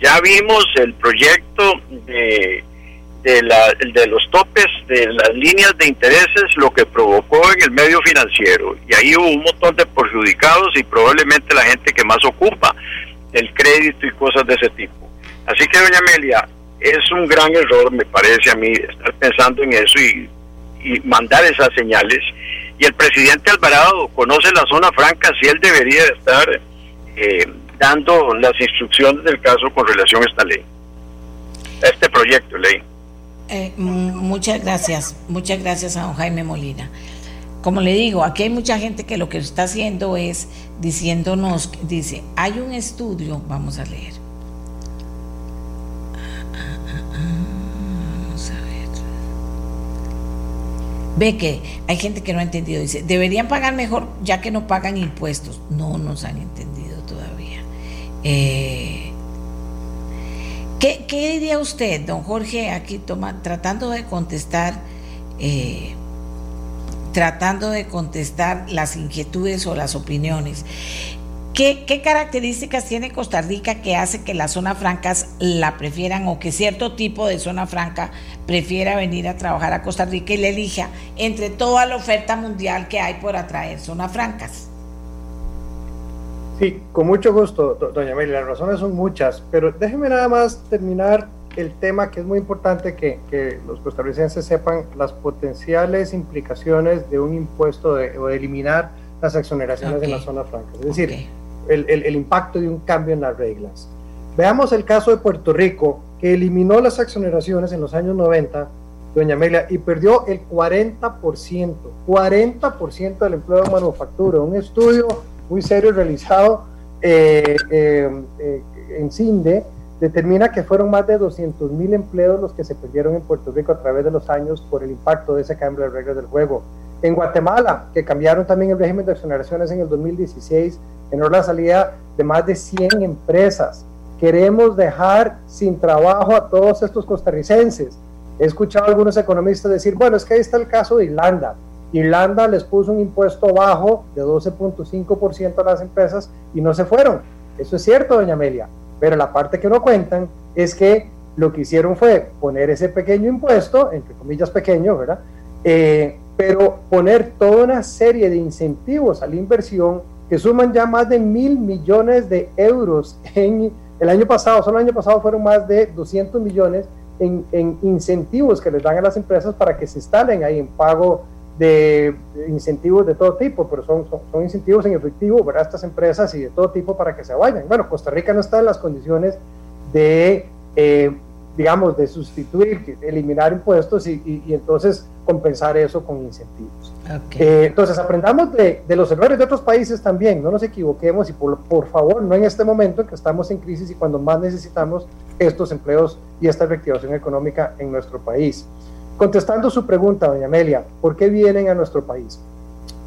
Ya vimos el proyecto de, de, la, de los topes de las líneas de intereses, lo que provocó en el medio financiero. Y ahí hubo un montón de perjudicados y probablemente la gente que más ocupa el crédito y cosas de ese tipo. Así que, doña Amelia, es un gran error, me parece a mí, estar pensando en eso y, y mandar esas señales y el presidente Alvarado conoce la zona franca, si él debería estar eh, dando las instrucciones del caso con relación a esta ley, a este proyecto de ley. Eh, muchas gracias, muchas gracias a don Jaime Molina. Como le digo, aquí hay mucha gente que lo que está haciendo es diciéndonos, dice, hay un estudio, vamos a leer Ve que hay gente que no ha entendido. Dice, deberían pagar mejor ya que no pagan impuestos. No nos han entendido todavía. Eh, ¿qué, diría usted, don Jorge, aquí toma, tratando de contestar, eh, tratando de contestar las inquietudes o las opiniones? ¿Qué, características tiene Costa Rica que hace que las zonas francas la prefieran o que cierto tipo de zona franca prefiera venir a trabajar a Costa Rica y le elija entre toda la oferta mundial que hay por atraer zonas francas? Sí, con mucho gusto, doña Meli. Las razones son muchas, pero déjeme nada más terminar el tema que es muy importante que, los costarricenses sepan las potenciales implicaciones de un impuesto o de eliminar las exoneraciones en la zona franca. Es decir, el, impacto de un cambio en las reglas. Veamos el caso de Puerto Rico, que eliminó las exoneraciones en los años 90, doña Amelia, y perdió el 40%, 40% del empleo de manufactura. Un estudio muy serio realizado eh, eh, eh, en CINDE determina que fueron más de 200 mil empleos los que se perdieron en Puerto Rico a través de los años por el impacto de ese cambio de reglas del juego. En Guatemala, que cambiaron también el régimen de exoneraciones en el 2016, en la salida de más de 100 empresas. Queremos dejar sin trabajo a todos estos costarricenses. He escuchado a algunos economistas decir, bueno, es que ahí está el caso de Irlanda. Irlanda les puso un impuesto bajo de 12.5% a las empresas y no se fueron. Eso es cierto, doña Amelia. Pero la parte que no cuentan es que lo que hicieron fue poner ese pequeño impuesto, entre comillas pequeño, ¿verdad? Eh, pero poner toda una serie de incentivos a la inversión que suman ya más de mil millones de euros en el año pasado, solo el año pasado fueron más de 200 millones en, incentivos que les dan a las empresas para que se instalen ahí en pago de, incentivos de todo tipo, pero son, son, incentivos en efectivo para estas empresas y de todo tipo para que se vayan. Bueno, Costa Rica no está en las condiciones de eh, digamos, de sustituir, eliminar impuestos y, entonces compensar eso con incentivos. Eh, entonces, aprendamos de, los errores de otros países también, no nos equivoquemos y por, por, favor, no en este momento en que estamos en crisis y cuando más necesitamos estos empleos y esta reactivación económica en nuestro país. Contestando su pregunta, doña Amelia, ¿por qué vienen a nuestro país?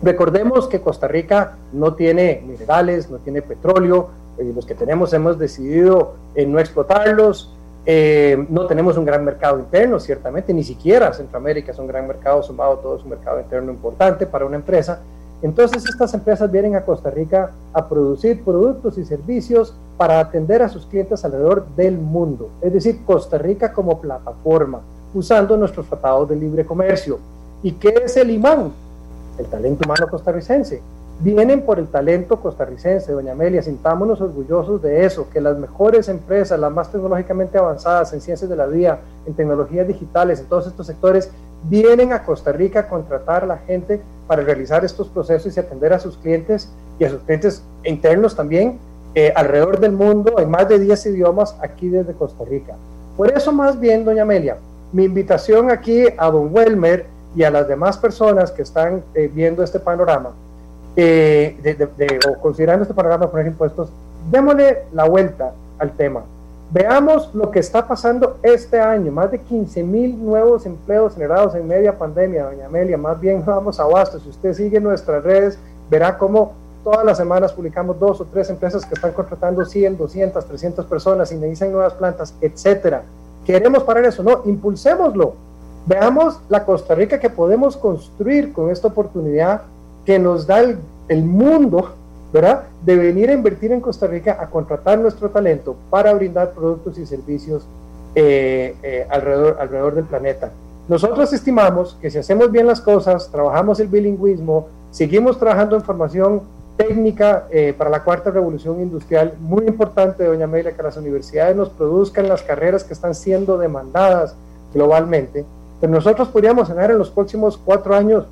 Recordemos que Costa Rica no tiene minerales, no tiene petróleo, eh, los que tenemos hemos decidido en no explotarlos, eh, no tenemos un gran mercado interno, ciertamente, ni siquiera Centroamérica es un gran mercado sumado todo es un mercado interno importante para una empresa. Entonces estas empresas vienen a Costa Rica a producir productos y servicios para atender a sus clientes alrededor del mundo, es decir, Costa Rica como plataforma, usando nuestros tratados de libre comercio. ¿Y qué es el imán? El talento humano costarricense vienen por el talento costarricense, doña Amelia, sintámonos orgullosos de eso, que las mejores empresas, las más tecnológicamente avanzadas en ciencias de la vida, en tecnologías digitales, en todos estos sectores, vienen a Costa Rica a contratar a la gente para realizar estos procesos y atender a sus clientes y a sus clientes internos también eh, alrededor del mundo, en más de 10 idiomas aquí desde Costa Rica. Por eso más bien, doña Amelia, mi invitación aquí a don Welmer y a las demás personas que están eh, viendo este panorama, eh, de, o considerando este programa de poner impuestos, démosle la vuelta al tema. Veamos lo que está pasando este año, más de 15 mil nuevos empleos generados en media pandemia, doña Amelia, más bien <laughs> vamos a abasto. Si usted sigue nuestras redes, verá cómo todas las semanas publicamos dos o tres empresas que están contratando 100, 200, 300 personas, y necesitan nuevas plantas, etcétera. ¿Queremos parar eso? No, impulsémoslo. Veamos la Costa Rica que podemos construir con esta oportunidad que nos da el, mundo, ¿verdad? De venir a invertir en Costa Rica, a contratar nuestro talento para brindar productos y servicios eh, eh, alrededor, alrededor del planeta. Nosotros estimamos que si hacemos bien las cosas, trabajamos el bilingüismo, seguimos trabajando en formación técnica eh, para la cuarta revolución industrial, muy importante, doña Amelia, que las universidades nos produzcan las carreras que están siendo demandadas globalmente, pero nosotros podríamos ganar en los próximos cuatro años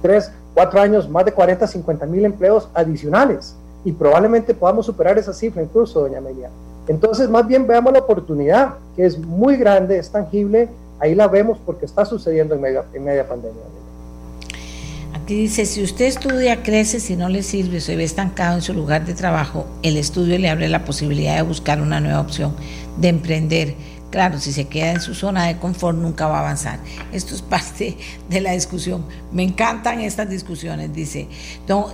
tres cuatro años más de 40, 50 mil empleos adicionales y probablemente podamos superar esa cifra incluso, doña Amelia. Entonces, más bien veamos la oportunidad, que es muy grande, es tangible, ahí la vemos porque está sucediendo en media, en media pandemia. Aquí dice, si usted estudia, crece, si no le sirve, se ve estancado en su lugar de trabajo, el estudio le abre la posibilidad de buscar una nueva opción, de emprender Claro, si se queda en su zona de confort nunca va a avanzar. Esto es parte de la discusión. Me encantan estas discusiones, dice.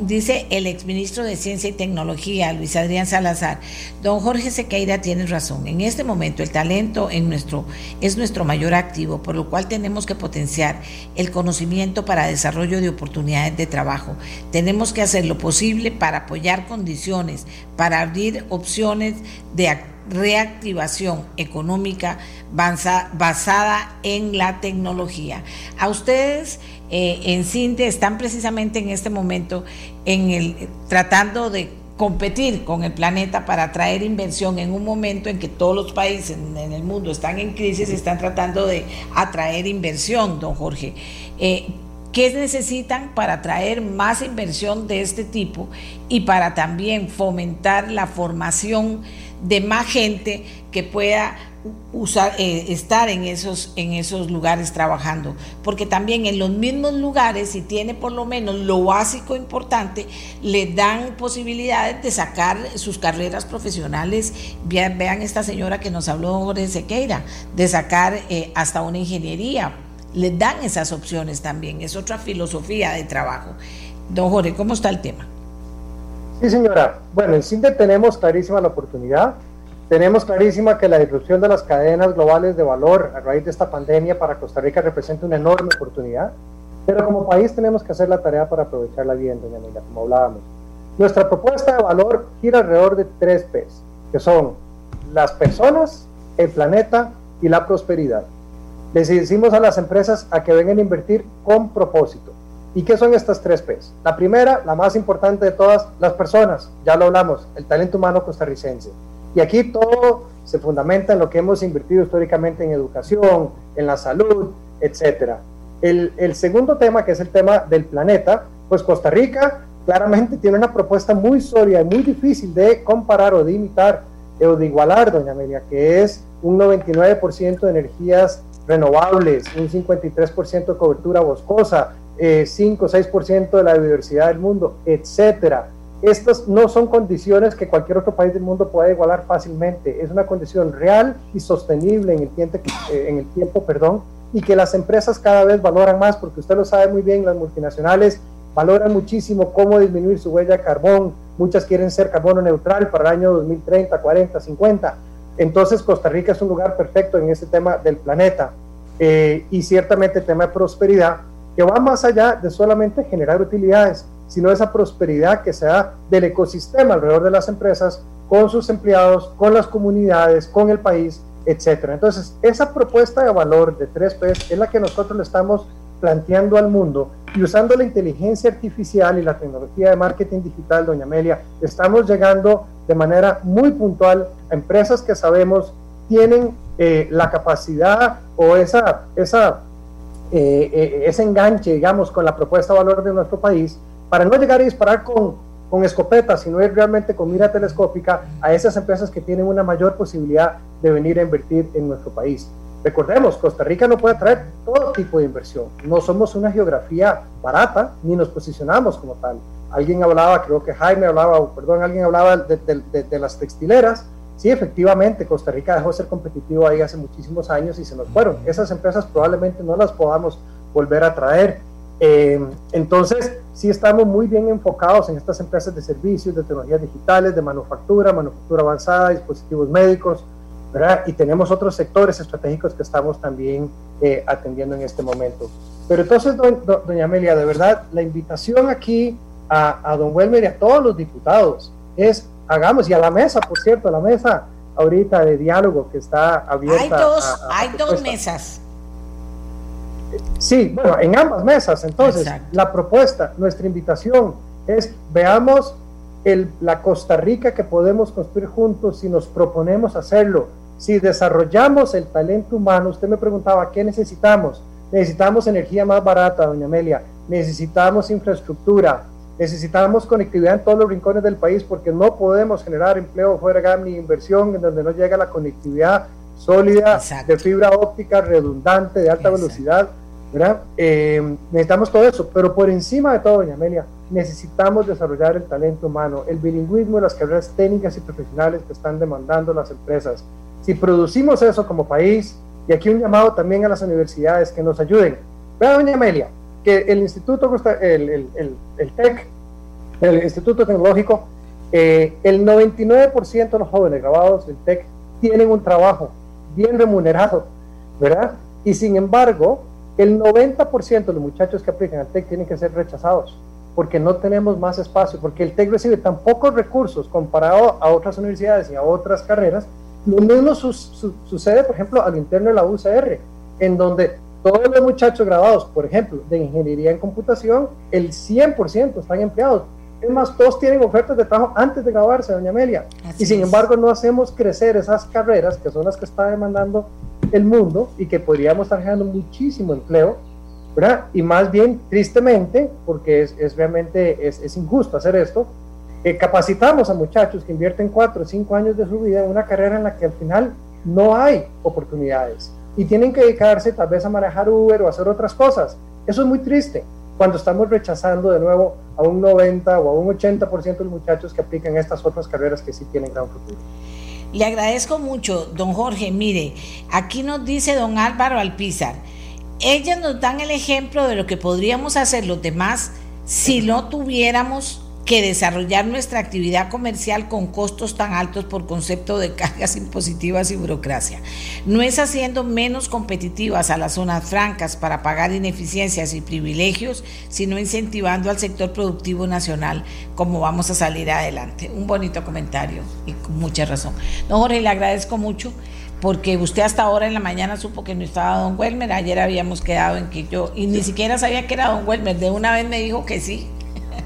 Dice el exministro de Ciencia y Tecnología, Luis Adrián Salazar. Don Jorge Sequeira tiene razón. En este momento el talento es nuestro mayor activo, por lo cual tenemos que potenciar el conocimiento para desarrollo de oportunidades de trabajo. Tenemos que hacer lo posible para apoyar condiciones, para abrir opciones de actividad reactivación económica basada en la tecnología. A ustedes eh, en CINTE están precisamente en este momento en el, tratando de competir con el planeta para atraer inversión en un momento en que todos los países en el mundo están en crisis, están tratando de atraer inversión, don Jorge. Eh, ¿Qué necesitan para atraer más inversión de este tipo y para también fomentar la formación de más gente que pueda usar, eh, estar en esos, en esos lugares trabajando. Porque también en los mismos lugares, si tiene por lo menos lo básico importante, le dan posibilidades de sacar sus carreras profesionales. Vean, esta señora que nos habló Jorge Sequeira, de sacar eh, hasta una ingeniería. Le dan esas opciones también. Es otra filosofía de trabajo. Don Jorge, ¿cómo está el tema? Sí, señora. Bueno, en CINDE tenemos clarísima la oportunidad. Tenemos clarísima que la disrupción de las cadenas globales de valor a raíz de esta pandemia para Costa Rica representa una enorme oportunidad. Pero como país tenemos que hacer la tarea para aprovecharla bien, doña Emilia, como hablábamos. Nuestra propuesta de valor gira alrededor de tres P's, que son las personas, el planeta y la prosperidad. Les decimos a las empresas a que vengan a invertir con propósito. ¿Y qué son estas tres P's? La primera, la más importante de todas, las personas, ya lo hablamos, el talento humano costarricense. Y aquí todo se fundamenta en lo que hemos invertido históricamente en educación, en la salud, etc. El, el segundo tema, que es el tema del planeta, pues Costa Rica claramente tiene una propuesta muy sólida y muy difícil de comparar o de imitar o de igualar, doña Amelia, que es un 99% de energías renovables, un 53% de cobertura boscosa, 5 o 6% de la biodiversidad del mundo, etcétera. Estas no son condiciones que cualquier otro país del mundo pueda igualar fácilmente. Es una condición real y sostenible en el tiempo, eh, en el tiempo perdón, y que las empresas cada vez valoran más, porque usted lo sabe muy bien, las multinacionales valoran muchísimo cómo disminuir su huella de carbón. Muchas quieren ser carbono neutral para el año 2030, 40, 50. Entonces Costa Rica es un lugar perfecto en este tema del planeta. Eh, y ciertamente el tema de prosperidad que va más allá de solamente generar utilidades, sino esa prosperidad que se da del ecosistema alrededor de las empresas, con sus empleados, con las comunidades, con el país, etcétera. Entonces, esa propuesta de valor de 3P es la que nosotros le estamos planteando al mundo y usando la inteligencia artificial y la tecnología de marketing digital, doña Amelia, estamos llegando de manera muy puntual a empresas que sabemos tienen eh, la capacidad o esa, esa eh, eh, ese enganche, digamos, con la propuesta de valor de nuestro país, para no llegar a disparar con, con escopetas, sino ir realmente con mira telescópica a esas empresas que tienen una mayor posibilidad de venir a invertir en nuestro país. Recordemos, Costa Rica no puede traer todo tipo de inversión. No somos una geografía barata, ni nos posicionamos como tal. Alguien hablaba, creo que Jaime hablaba, perdón, alguien hablaba de las textileras Sí, efectivamente, Costa Rica dejó de ser competitivo ahí hace muchísimos años y se nos fueron. Esas empresas probablemente no las podamos volver a traer. Eh, entonces, sí estamos muy bien enfocados en estas empresas de servicios, de tecnologías digitales, de manufactura, manufactura avanzada, dispositivos médicos, ¿verdad? Y tenemos otros sectores estratégicos que estamos también eh, atendiendo en este momento. Pero entonces, doña Amelia, de verdad, la invitación aquí a, a don Welmer y a todos los diputados es hagamos, y a la mesa, por cierto, a la mesa ahorita de diálogo que está abierta. Hay dos, hay dos mesas. Sí, bueno, en ambas mesas. Entonces, la propuesta, nuestra invitación es veamos el, la Costa Rica que podemos construir juntos si nos proponemos hacerlo. Si desarrollamos el talento humano, usted me preguntaba, ¿qué necesitamos? Necesitamos energía más barata, doña Amelia. Necesitamos infraestructura, Necesitamos conectividad en todos los rincones del país porque no podemos generar empleo fuera de ni inversión en donde no llega la conectividad sólida de fibra óptica redundante de alta velocidad ¿verdad? Eh, necesitamos todo eso, pero por encima de todo, doña Amelia, necesitamos desarrollar el talento humano, el bilingüismo y las carreras técnicas y profesionales que están demandando las empresas. Si producimos eso como país, y aquí un llamado también a las universidades que nos ayuden. Vea, doña Amelia, que el Instituto, el, el, el, el TEC, el Instituto Tecnológico, eh, el 99% de los jóvenes grabados del TEC tienen un trabajo bien remunerado, ¿verdad? Y sin embargo, el 90% de los muchachos que aplican al TEC tienen que ser rechazados porque no tenemos más espacio, porque el TEC recibe tan pocos recursos comparado a otras universidades y a otras carreras. Lo mismo sucede, por ejemplo, al interno de la UCR, en donde todos los muchachos graduados, por ejemplo, de ingeniería en computación, el 100% están empleados. Es más, todos tienen ofertas de trabajo antes de graduarse, doña Amelia. y sin embargo, no hacemos crecer esas carreras que son las que está demandando el mundo y que podríamos estar generando muchísimo empleo, ¿verdad? Y más bien, tristemente, porque es, es realmente es, es, injusto hacer esto, eh, capacitamos a muchachos que invierten cuatro o cinco años de su vida en una carrera en la que al final no hay oportunidades y tienen que dedicarse tal vez a manejar Uber o hacer otras cosas. Eso es muy triste cuando estamos rechazando de nuevo a un 90 o a un 80% de los muchachos que aplican estas otras carreras que sí tienen gran futuro. Le agradezco mucho, don Jorge. Mire, aquí nos dice don Álvaro Alpizar, ellas nos dan el ejemplo de lo que podríamos hacer los demás si no tuviéramos que desarrollar nuestra actividad comercial con costos tan altos por concepto de cargas <laughs> impositivas y burocracia. No es haciendo menos competitivas a las zonas francas para pagar ineficiencias y privilegios, sino incentivando al sector productivo nacional como vamos a salir adelante. Un bonito comentario y con mucha razón. Don Jorge, le agradezco mucho porque usted hasta ahora en la mañana supo que no estaba don Welmer, ayer habíamos quedado en que yo, y ni siquiera sabía que era don Welmer, de una vez me dijo que sí,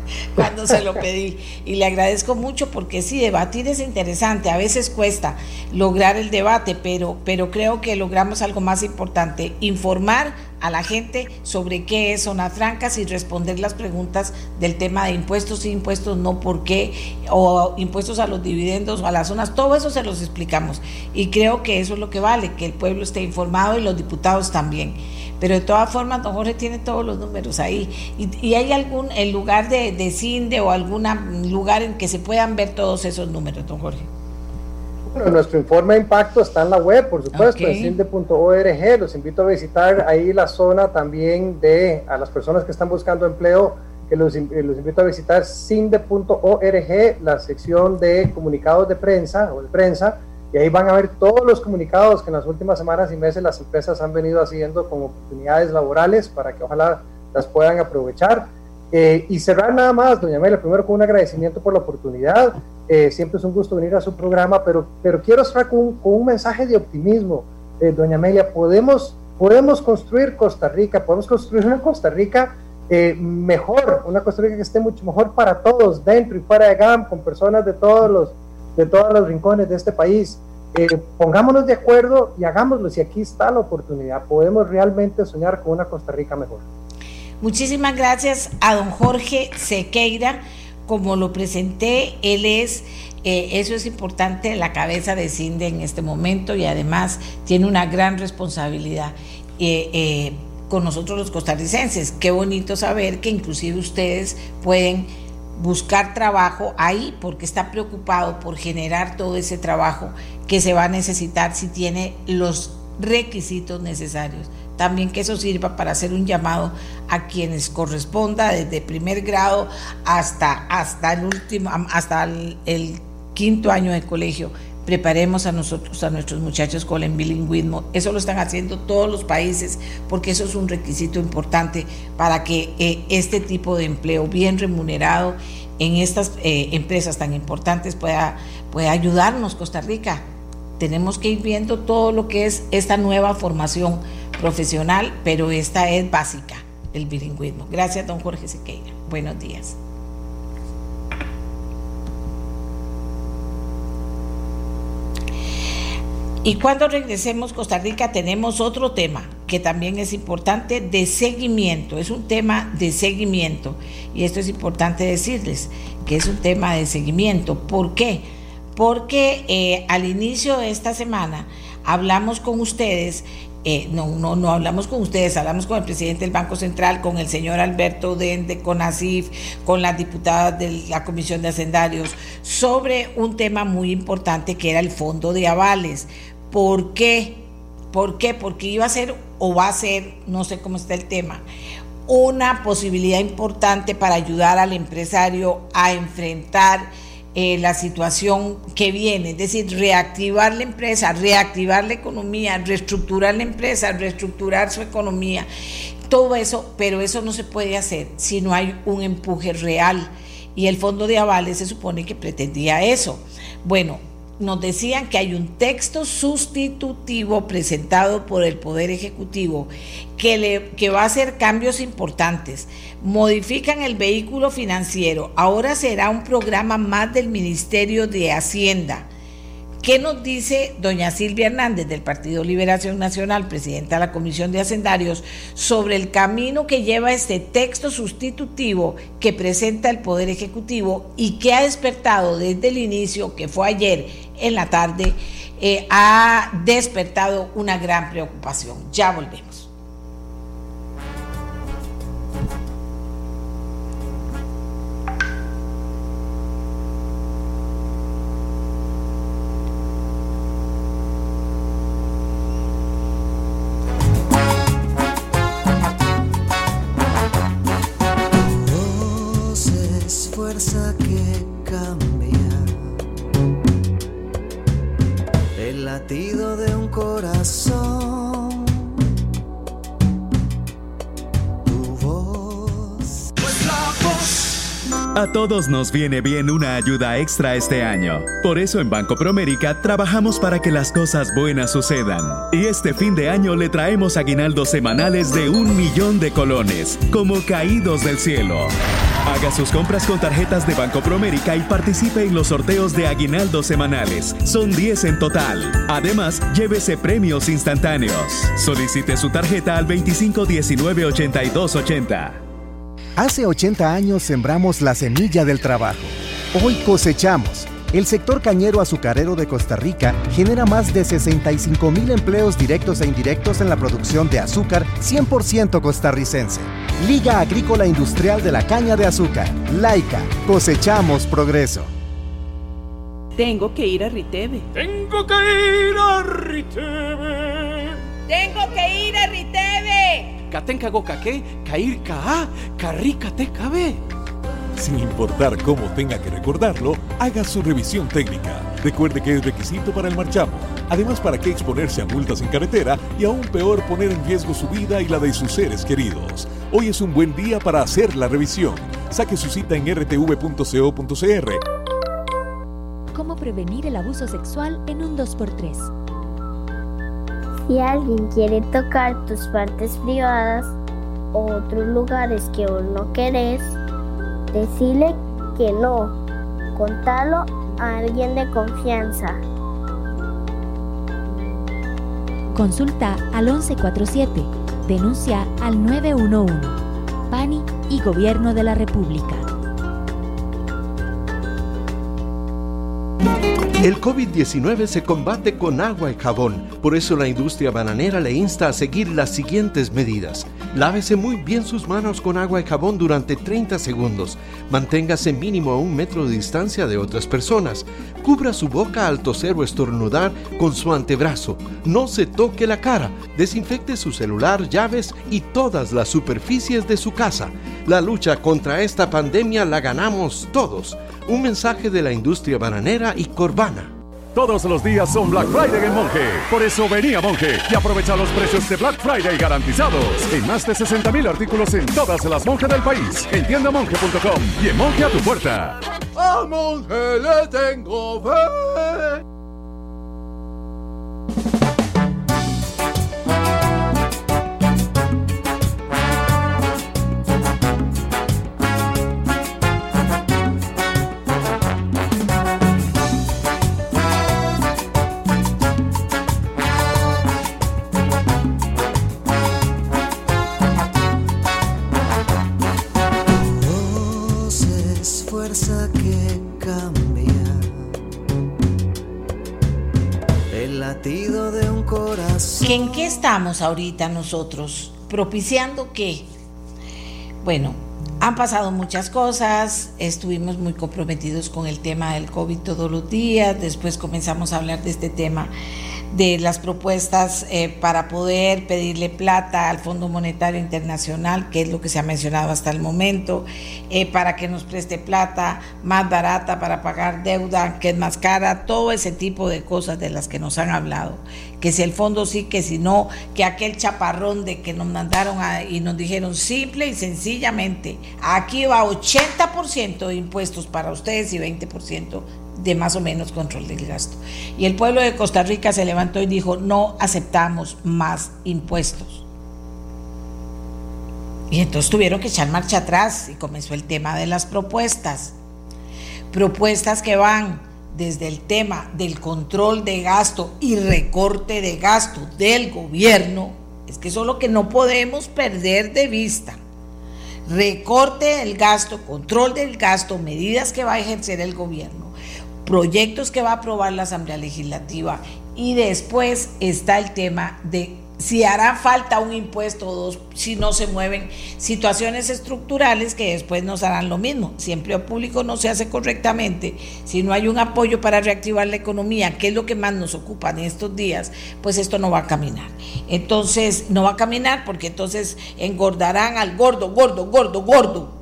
<laughs> cuando se lo pedí. Y le agradezco mucho porque sí, debatir es interesante. A veces cuesta lograr el debate, pero, pero creo que logramos algo más importante, informar a la gente sobre qué es zonas francas y responder las preguntas del tema de impuestos y impuestos no por qué, o impuestos a los dividendos o a las zonas, todo eso se los explicamos. Y creo que eso es lo que vale, que el pueblo esté informado y los diputados también. Pero de todas formas, don Jorge tiene todos los números ahí. ¿Y, hay algún el lugar de, de CINDE o algún lugar en que se puedan ver todos esos números, don Jorge? Bueno, nuestro informe de impacto está en la web, por supuesto, en cinde.org. Los invito a visitar ahí la zona también de a las personas que están buscando empleo, que los, los invito a visitar cinde.org, la sección de comunicados de prensa o de prensa y ahí van a ver todos los comunicados que en las últimas semanas y meses las empresas han venido haciendo con oportunidades laborales para que ojalá las puedan aprovechar. Eh, y cerrar nada más, doña Amelia, primero con un agradecimiento por la oportunidad. Eh, siempre es un gusto venir a su programa, pero, pero quiero cerrar con, con un mensaje de optimismo. Eh, doña Amelia, podemos, podemos construir Costa Rica, podemos construir una Costa Rica mejor, una Costa Rica que esté mucho mejor para todos, dentro y fuera de GAM, con personas de todos los de todos los rincones de este país. Eh, pongámonos de acuerdo y hagámoslo. Si aquí está la oportunidad, podemos realmente soñar con una Costa Rica mejor. Muchísimas gracias a don Jorge Sequeira. Como lo presenté, él es, eh, eso es importante, la cabeza de CINDE en este momento y además tiene una gran responsabilidad. Eh, con nosotros los costarricenses. Qué bonito saber que inclusive ustedes pueden buscar trabajo ahí porque está preocupado por generar todo ese trabajo que se va a necesitar si tiene los requisitos necesarios. También que eso sirva para hacer un llamado a quienes corresponda desde primer grado hasta, hasta el último, hasta el quinto año de colegio preparemos a nosotros, a nuestros muchachos con el bilingüismo. Eso lo están haciendo todos los países porque eso es un requisito importante para que eh, este tipo de empleo bien remunerado en estas eh, empresas tan importantes pueda, pueda ayudarnos Costa Rica. Tenemos que ir viendo todo lo que es esta nueva formación profesional, pero esta es básica, el bilingüismo. Gracias, don Jorge Sequeira. Buenos días. Y cuando regresemos Costa Rica tenemos otro tema que también es importante de seguimiento, es un tema de seguimiento y esto es importante decirles que es un tema de seguimiento. ¿Por qué? Porque eh, al inicio de esta semana hablamos con ustedes eh, no, no, no hablamos con ustedes, hablamos con el presidente del Banco Central, con el señor Alberto Dende, con ASIF, con las diputadas de la Comisión de Hacendarios, sobre un tema muy importante que era el fondo de avales. ¿Por qué? ¿Por qué? Porque iba a ser o va a ser, no sé cómo está el tema, una posibilidad importante para ayudar al empresario a enfrentar eh, la situación que viene, es decir, reactivar la empresa, reactivar la economía, reestructurar la empresa, reestructurar su economía, todo eso, pero eso no se puede hacer si no hay un empuje real. Y el fondo de avales se supone que pretendía eso. Bueno, nos decían que hay un texto sustitutivo presentado por el Poder Ejecutivo que, le, que va a hacer cambios importantes. Modifican el vehículo financiero. Ahora será un programa más del Ministerio de Hacienda. ¿Qué nos dice doña Silvia Hernández del Partido Liberación Nacional, presidenta de la Comisión de Hacendarios, sobre el camino que lleva este texto sustitutivo que presenta el Poder Ejecutivo y que ha despertado desde el inicio, que fue ayer en la tarde, eh, ha despertado una gran preocupación? Ya volvemos. Todos nos viene bien una ayuda extra este año. Por eso en Banco Promérica trabajamos para que las cosas buenas sucedan. Y este fin de año le traemos aguinaldos semanales de un millón de colones, como caídos del cielo. Haga sus compras con tarjetas de Banco Promérica y participe en los sorteos de aguinaldos semanales. Son 10 en total. Además, llévese premios instantáneos. Solicite su tarjeta al 2519 8280. Hace 80 años sembramos la semilla del trabajo. Hoy cosechamos. El sector cañero azucarero de Costa Rica genera más de 65 mil empleos directos e indirectos en la producción de azúcar 100% costarricense. Liga Agrícola Industrial de la Caña de Azúcar. Laica. Cosechamos progreso. Tengo que ir a Riteve. Tengo que ir a Riteve. Tengo que ir a Riteve. Katenkagokaké, Kair Ka, te cabe. Sin importar cómo tenga que recordarlo, haga su revisión técnica. Recuerde que es requisito para el marchamo. Además, ¿para qué exponerse a multas en carretera y aún peor poner en riesgo su vida y la de sus seres queridos? Hoy es un buen día para hacer la revisión. Saque su cita en rtv.co.cr. ¿Cómo prevenir el abuso sexual en un 2x3? Si alguien quiere tocar tus partes privadas o otros lugares que vos no querés, decile que no. Contalo a alguien de confianza. Consulta al 1147. Denuncia al 911. PANI y Gobierno de la República. El COVID-19 se combate con agua y jabón, por eso la industria bananera le insta a seguir las siguientes medidas. Lávese muy bien sus manos con agua y jabón durante 30 segundos. Manténgase mínimo a un metro de distancia de otras personas. Cubra su boca al toser o estornudar con su antebrazo. No se toque la cara. Desinfecte su celular, llaves y todas las superficies de su casa. La lucha contra esta pandemia la ganamos todos. Un mensaje de la industria bananera y corbana. Todos los días son Black Friday en Monje. Por eso venía Monje y aprovecha los precios de Black Friday garantizados en más de 60 mil artículos en todas las monjas del país. En tiendamonje.com y en Monje a tu puerta. A Monje le tengo fe. ¿En qué estamos ahorita nosotros? ¿Propiciando qué? Bueno, han pasado muchas cosas, estuvimos muy comprometidos con el tema del COVID todos los días, después comenzamos a hablar de este tema de las propuestas eh, para poder pedirle plata al Fondo Monetario Internacional, que es lo que se ha mencionado hasta el momento, eh, para que nos preste plata más barata para pagar deuda que es más cara, todo ese tipo de cosas de las que nos han hablado. Que si el fondo sí, que si no, que aquel chaparrón de que nos mandaron y nos dijeron simple y sencillamente, aquí va 80% de impuestos para ustedes y 20% de más o menos control del gasto. Y el pueblo de Costa Rica se levantó y dijo, no aceptamos más impuestos. Y entonces tuvieron que echar marcha atrás y comenzó el tema de las propuestas. Propuestas que van desde el tema del control de gasto y recorte de gasto del gobierno, es que eso es lo que no podemos perder de vista. Recorte del gasto, control del gasto, medidas que va a ejercer el gobierno proyectos que va a aprobar la Asamblea Legislativa y después está el tema de si hará falta un impuesto o dos, si no se mueven situaciones estructurales que después nos harán lo mismo. Si empleo público no se hace correctamente, si no hay un apoyo para reactivar la economía, que es lo que más nos ocupa en estos días, pues esto no va a caminar. Entonces, no va a caminar porque entonces engordarán al gordo, gordo, gordo, gordo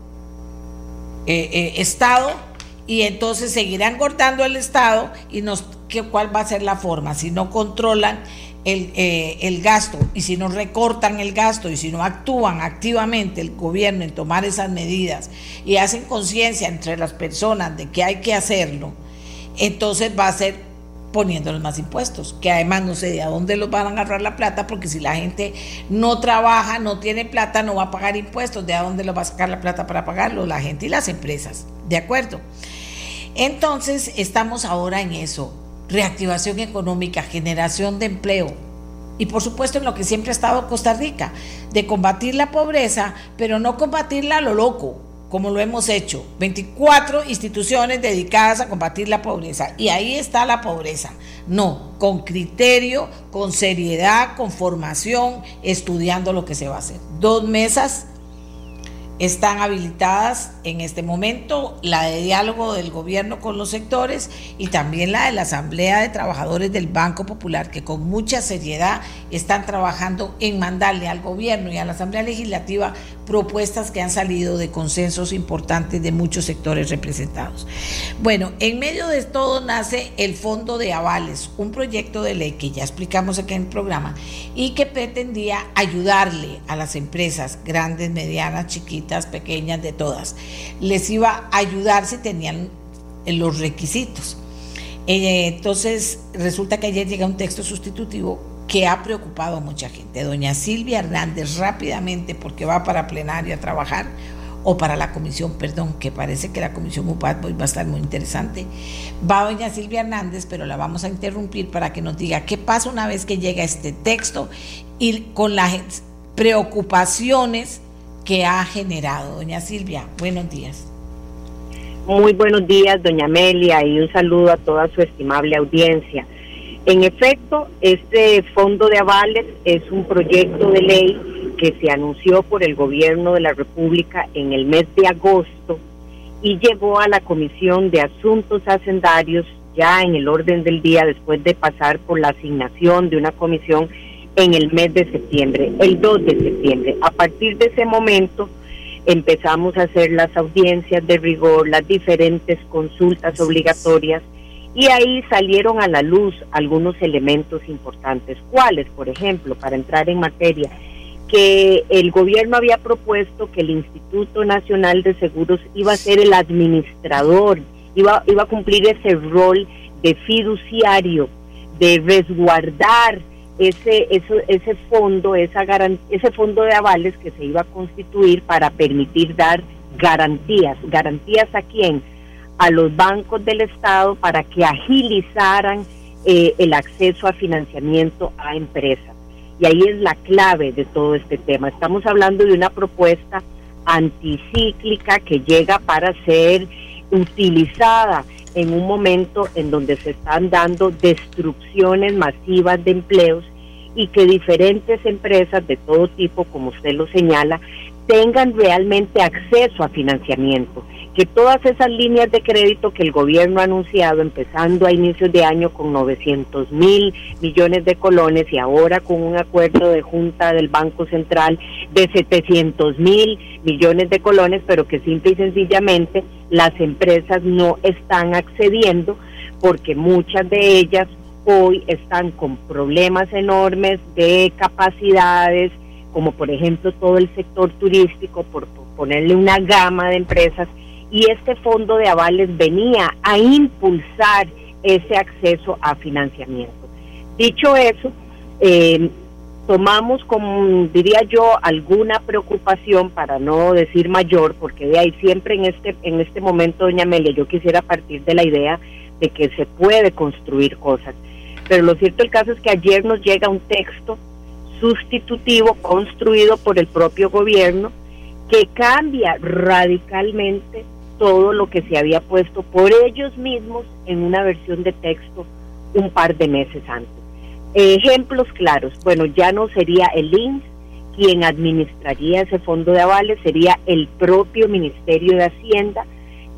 eh, eh, Estado y entonces seguirán cortando el Estado y nos, ¿qué, ¿cuál va a ser la forma? Si no controlan el, eh, el, gasto y si no recortan el gasto y si no actúan activamente el gobierno en tomar esas medidas y hacen conciencia entre las personas de que hay que hacerlo, entonces va a ser poniéndoles más impuestos, que además no sé de a dónde los van a agarrar la plata, porque si la gente no trabaja, no tiene plata, no va a pagar impuestos, ¿de a dónde los va a sacar la plata para pagarlo? La gente y las empresas, ¿de acuerdo? Entonces, estamos ahora en eso, reactivación económica, generación de empleo. Y por supuesto en lo que siempre ha estado Costa Rica, de combatir la pobreza, pero no combatirla a lo loco, como lo hemos hecho. 24 instituciones dedicadas a combatir la pobreza. Y ahí está la pobreza. No, con criterio, con seriedad, con formación, estudiando lo que se va a hacer. Dos mesas están habilitadas en este momento la de diálogo del gobierno con los sectores y también la de la Asamblea de Trabajadores del Banco Popular, que con mucha seriedad están trabajando en mandarle al gobierno y a la Asamblea Legislativa propuestas que han salido de consensos importantes de muchos sectores representados. Bueno, en medio de todo nace el Fondo de Avales, un proyecto de ley que ya explicamos aquí en el programa y que pretendía ayudarle a las empresas grandes, medianas, chiquitas, pequeñas, de todas. Les iba a ayudar si tenían los requisitos. Eh, entonces, resulta que ayer llega un texto sustitutivo que ha preocupado a mucha gente. Doña Silvia Hernández rápidamente, porque va para plenaria a trabajar, o para la comisión, perdón, que parece que la comisión UPAD va a estar muy interesante. Va doña Silvia Hernández, pero la vamos a interrumpir para que nos diga qué pasa una vez que llega este texto y con las preocupaciones que ha generado. Doña Silvia, buenos días. Muy buenos días, doña Amelia, y un saludo a toda su estimable audiencia. En efecto, este fondo de avales es un proyecto de ley que se anunció por el gobierno de la República en el mes de agosto y llegó a la Comisión de Asuntos Hacendarios ya en el orden del día después de pasar por la asignación de una comisión en el mes de septiembre, el 2 de septiembre. A partir de ese momento empezamos a hacer las audiencias de rigor, las diferentes consultas obligatorias y ahí salieron a la luz algunos elementos importantes. ¿Cuáles? Por ejemplo, para entrar en materia, que el gobierno había propuesto que el Instituto Nacional de Seguros iba a ser el administrador, iba, iba a cumplir ese rol de fiduciario, de resguardar ese, ese, ese fondo, esa ese fondo de avales que se iba a constituir para permitir dar garantías. ¿Garantías a quién? a los bancos del Estado para que agilizaran eh, el acceso a financiamiento a empresas. Y ahí es la clave de todo este tema. Estamos hablando de una propuesta anticíclica que llega para ser utilizada en un momento en donde se están dando destrucciones masivas de empleos y que diferentes empresas de todo tipo, como usted lo señala, tengan realmente acceso a financiamiento, que todas esas líneas de crédito que el gobierno ha anunciado, empezando a inicios de año con 900 mil millones de colones y ahora con un acuerdo de junta del Banco Central de 700 mil millones de colones, pero que simple y sencillamente las empresas no están accediendo porque muchas de ellas hoy están con problemas enormes de capacidades, como por ejemplo todo el sector turístico, por, ponerle una gama de empresas, y este fondo de avales venía a impulsar ese acceso a financiamiento. Dicho eso, eh, tomamos como diría yo alguna preocupación para no decir mayor porque de ahí siempre en este en este momento doña Amelia yo quisiera partir de la idea de que se puede construir cosas pero lo cierto el caso es que ayer nos llega un texto sustitutivo construido por el propio gobierno que cambia radicalmente todo lo que se había puesto por ellos mismos en una versión de texto un par de meses antes. Ejemplos claros, bueno, ya no sería el INS quien administraría ese fondo de avales, sería el propio Ministerio de Hacienda,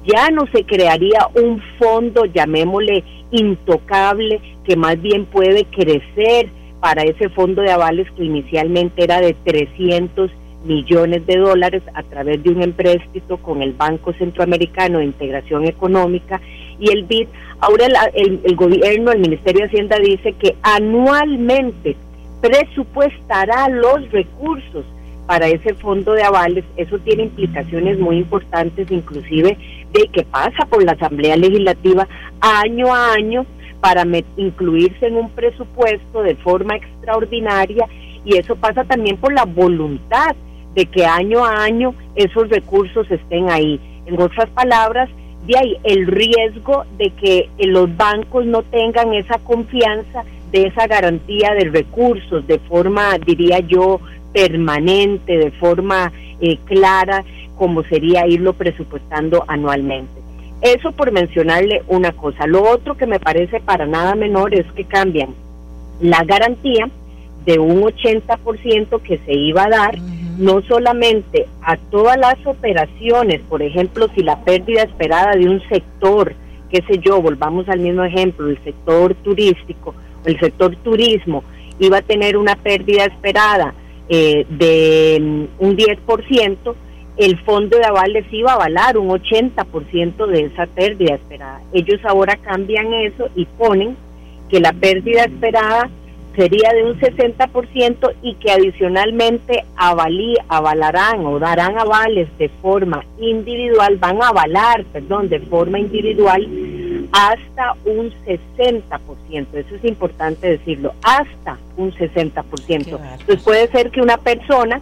ya no se crearía un fondo, llamémosle intocable, que más bien puede crecer para ese fondo de avales que inicialmente era de 300 millones de dólares a través de un empréstito con el Banco Centroamericano de Integración Económica y el BID. Ahora el, el gobierno, el Ministerio de Hacienda dice que anualmente presupuestará los recursos para ese fondo de avales. Eso tiene implicaciones muy importantes, inclusive de que pasa por la Asamblea Legislativa año a año para incluirse en un presupuesto de forma extraordinaria y eso pasa también por la voluntad de que año a año esos recursos estén ahí. En otras palabras, de ahí el riesgo de que los bancos no tengan esa confianza de esa garantía de recursos de forma, diría yo, permanente, de forma eh, clara, como sería irlo presupuestando anualmente. Eso por mencionarle una cosa. Lo otro que me parece para nada menor es que cambian la garantía de un 80% que se iba a dar, no solamente a todas las operaciones, por ejemplo, si la pérdida esperada de un sector, qué sé yo, volvamos al mismo ejemplo, el sector turístico, el sector turismo, iba a tener una pérdida esperada eh, de mm, un 10%, el fondo de avales iba a avalar un 80% de esa pérdida esperada. Ellos ahora cambian eso y ponen que la pérdida esperada sería de un 60% y que adicionalmente avalí, avalarán o darán avales de forma individual, van a avalar, perdón, de forma individual hasta un 60%. Eso es importante decirlo, hasta un 60%. Entonces puede ser que una persona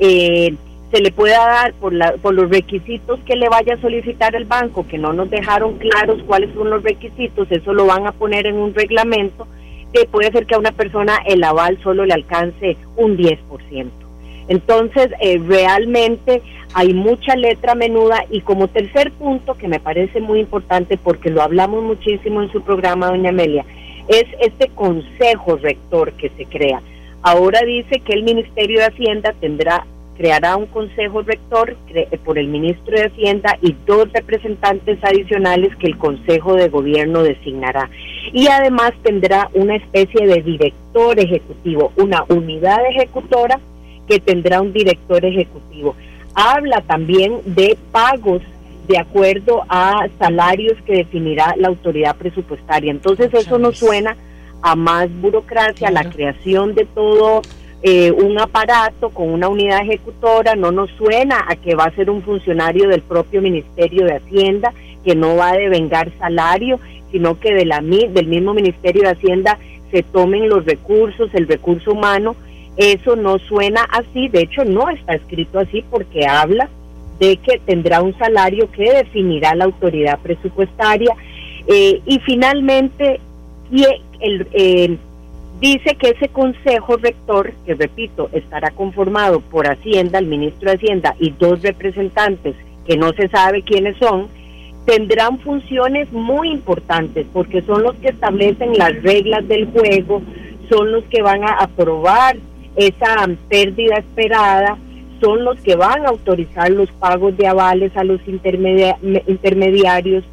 eh, se le pueda dar por, la, por los requisitos que le vaya a solicitar el banco, que no nos dejaron claros cuáles son los requisitos, eso lo van a poner en un reglamento, que puede ser que a una persona el aval solo le alcance un 10%. Entonces, eh, realmente hay mucha letra menuda y como tercer punto, que me parece muy importante porque lo hablamos muchísimo en su programa, doña Amelia, es este consejo rector que se crea. Ahora dice que el Ministerio de Hacienda tendrá creará un consejo rector por el ministro de Hacienda y dos representantes adicionales que el Consejo de Gobierno designará. Y además tendrá una especie de director ejecutivo, una unidad ejecutora que tendrá un director ejecutivo. Habla también de pagos de acuerdo a salarios que definirá la autoridad presupuestaria. Entonces eso nos suena a más burocracia, la creación de todo eh, un aparato con una unidad ejecutora, no nos suena a que va a ser un funcionario del propio Ministerio de Hacienda, que no va a devengar salario, sino que de la, del mismo Ministerio de Hacienda se tomen los recursos, el recurso humano. Eso no suena así, de hecho no está escrito así porque habla de que tendrá un salario que definirá la autoridad presupuestaria. Eh, y finalmente, el, dice que ese consejo rector, que repito, estará conformado por Hacienda, el ministro de Hacienda y dos representantes que no se sabe quiénes son, tendrán funciones muy importantes porque son los que establecen las reglas del juego, son los que van a aprobar esa pérdida esperada, son los que van a autorizar los pagos de avales a los intermediarios,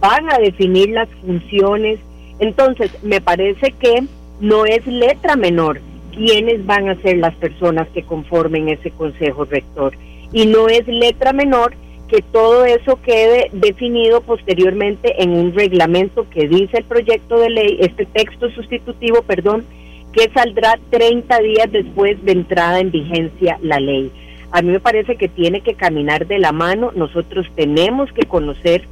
van a definir las funciones. Entonces, me parece que no es letra menor quiénes van a ser las personas que conformen ese consejo rector. Y no es letra menor que todo eso quede definido posteriormente en un reglamento que dice el proyecto de ley, este texto sustitutivo, perdón, que saldrá 30 días después de entrada en vigencia la ley. A mí me parece que tiene que caminar de la mano, nosotros tenemos que conocer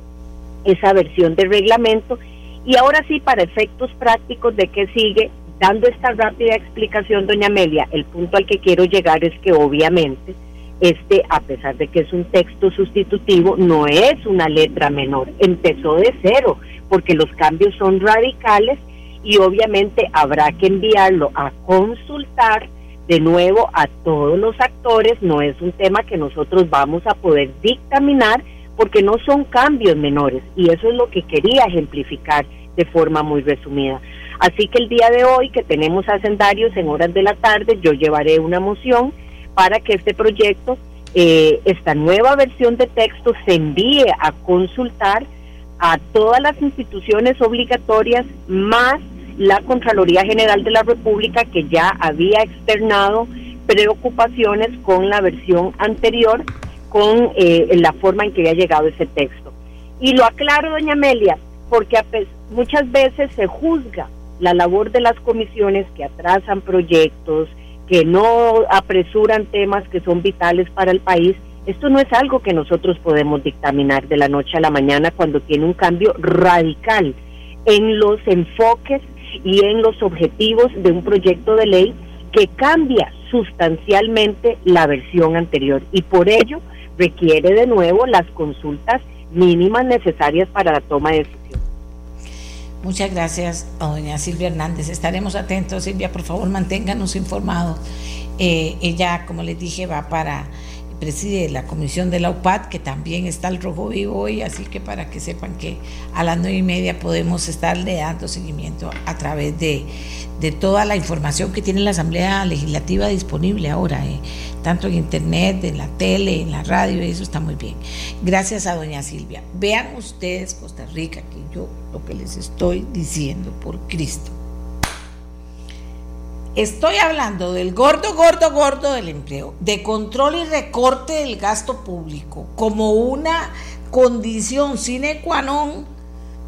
esa versión de reglamento y ahora sí, para efectos prácticos de qué sigue, dando esta rápida explicación, doña Amelia, el punto al que quiero llegar es que obviamente este, a pesar de que es un texto sustitutivo, no es una letra menor, empezó de cero, porque los cambios son radicales y obviamente habrá que enviarlo a consultar de nuevo a todos los actores, no es un tema que nosotros vamos a poder dictaminar porque no son cambios menores y eso es lo que quería ejemplificar de forma muy resumida. Así que el día de hoy que tenemos hacendarios en horas de la tarde, yo llevaré una moción para que este proyecto, eh, esta nueva versión de texto se envíe a consultar a todas las instituciones obligatorias más la Contraloría General de la República que ya había externado preocupaciones con la versión anterior, con eh, la forma en que había llegado ese texto. Y lo aclaro, doña Amelia, porque muchas veces se juzga la labor de las comisiones que atrasan proyectos, que no apresuran temas que son vitales para el país. Esto no es algo que nosotros podemos dictaminar de la noche a la mañana cuando tiene un cambio radical en los enfoques y en los objetivos de un proyecto de ley que cambia sustancialmente la versión anterior y por ello requiere de nuevo las consultas mínimas necesarias para la toma de decisión. Muchas gracias a doña Silvia Hernández. Estaremos atentos. Silvia, por favor, manténganos informados. Eh, ella, como les dije, va para preside la comisión de la UPAD, que también está el rojo vivo hoy, así que para que sepan que a las nueve y media podemos estarle dando seguimiento a través de, toda la información que tiene la Asamblea Legislativa disponible ahora, eh, tanto en internet, en la tele, en la radio, y eso está muy bien. Gracias a doña Silvia. Vean ustedes Costa Rica, que yo lo que les estoy diciendo por Cristo Estoy hablando del gordo, gordo, gordo del empleo, de control y recorte del gasto público como una condición sine qua non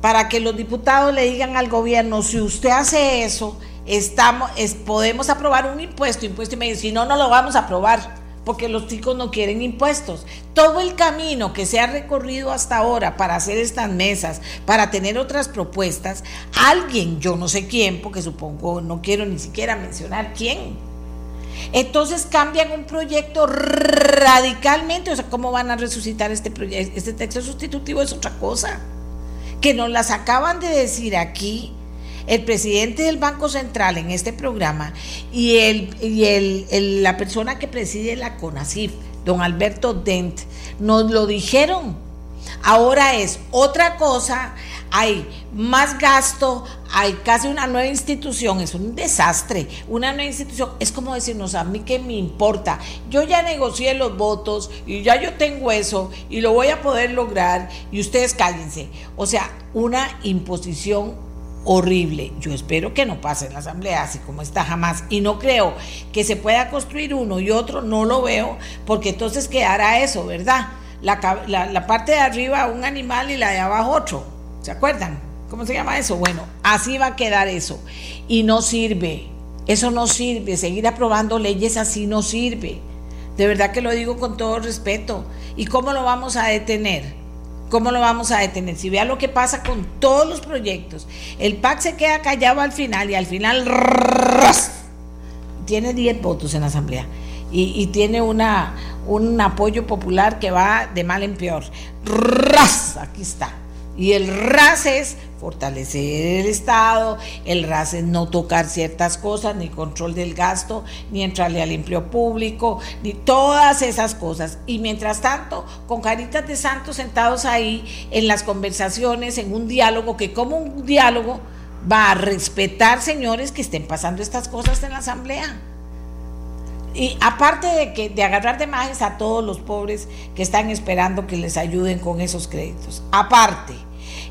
para que los diputados le digan al gobierno, si usted hace eso, estamos, podemos aprobar un impuesto, impuesto y medio, si no, no lo vamos a aprobar porque los chicos no quieren impuestos. Todo el camino que se ha recorrido hasta ahora para hacer estas mesas, para tener otras propuestas, alguien, yo no sé quién, porque supongo, no quiero ni siquiera mencionar quién, entonces cambian un proyecto radicalmente, o sea, ¿cómo van a resucitar este proyecto? Este texto sustitutivo es otra cosa, que nos las acaban de decir aquí el presidente del Banco Central en este programa y, el, y el, la persona que preside la CONACIF, don Alberto Dent, nos lo dijeron. Ahora es otra cosa, hay más gasto, hay casi una nueva institución, es un desastre. Una nueva institución es como decirnos a mí que me importa. Yo ya negocié los votos y ya yo tengo eso y lo voy a poder lograr y ustedes cállense. O sea, una imposición horrible. Yo espero que no pase en la Asamblea así como está jamás. Y no creo que se pueda construir uno y otro, no lo veo, porque entonces quedará eso, ¿verdad? La, parte de arriba un animal y la de abajo otro. ¿Se acuerdan? ¿Cómo se llama eso? Bueno, así va a quedar eso. Y no sirve. Eso no sirve. Seguir aprobando leyes así no sirve. De verdad que lo digo con todo respeto. ¿Y cómo lo vamos a detener? ¿Cómo lo vamos a detener? Si vea lo que pasa con todos los proyectos, el PAC se queda callado al final y al final tiene 10 votos en la Asamblea y, tiene una, un apoyo popular que va de mal en peor. Aquí está. Y el RAS es fortalecer el Estado, el RAS es no tocar ciertas cosas, ni control del gasto, ni entrarle al empleo público, ni todas esas cosas. Y mientras tanto, con caritas de santos sentados ahí en las conversaciones, en un diálogo, que como un diálogo va a respetar, señores, que estén pasando estas cosas en la Asamblea. Y aparte de, que, de agarrar de majes a todos los pobres que están esperando que les ayuden con esos créditos. Aparte.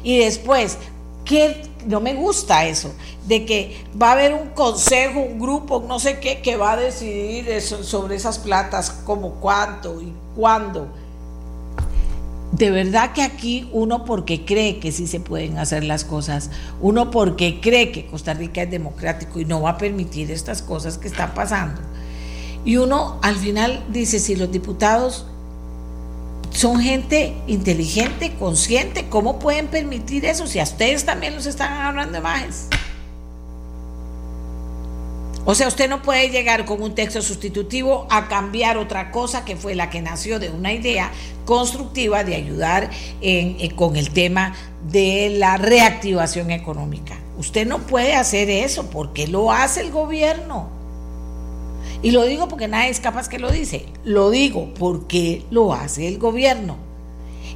Y después, que no me gusta eso, de que va a haber un consejo, un grupo, no sé qué, que va a decidir sobre esas platas, como cuánto y cuándo. De verdad que aquí uno porque cree que sí se pueden hacer las cosas, uno porque cree que Costa Rica es democrático y no va a permitir estas cosas que están pasando. Y uno al final dice, si los diputados son gente inteligente, consciente, ¿cómo pueden permitir eso si a ustedes también los están agarrando majes? O sea, usted no puede llegar con un texto sustitutivo a cambiar otra cosa que fue la que nació de una idea constructiva de ayudar con el tema de la reactivación económica. Usted no puede hacer eso porque lo hace el gobierno. Y lo digo porque nadie es capaz que lo dice. Lo digo porque lo hace el gobierno.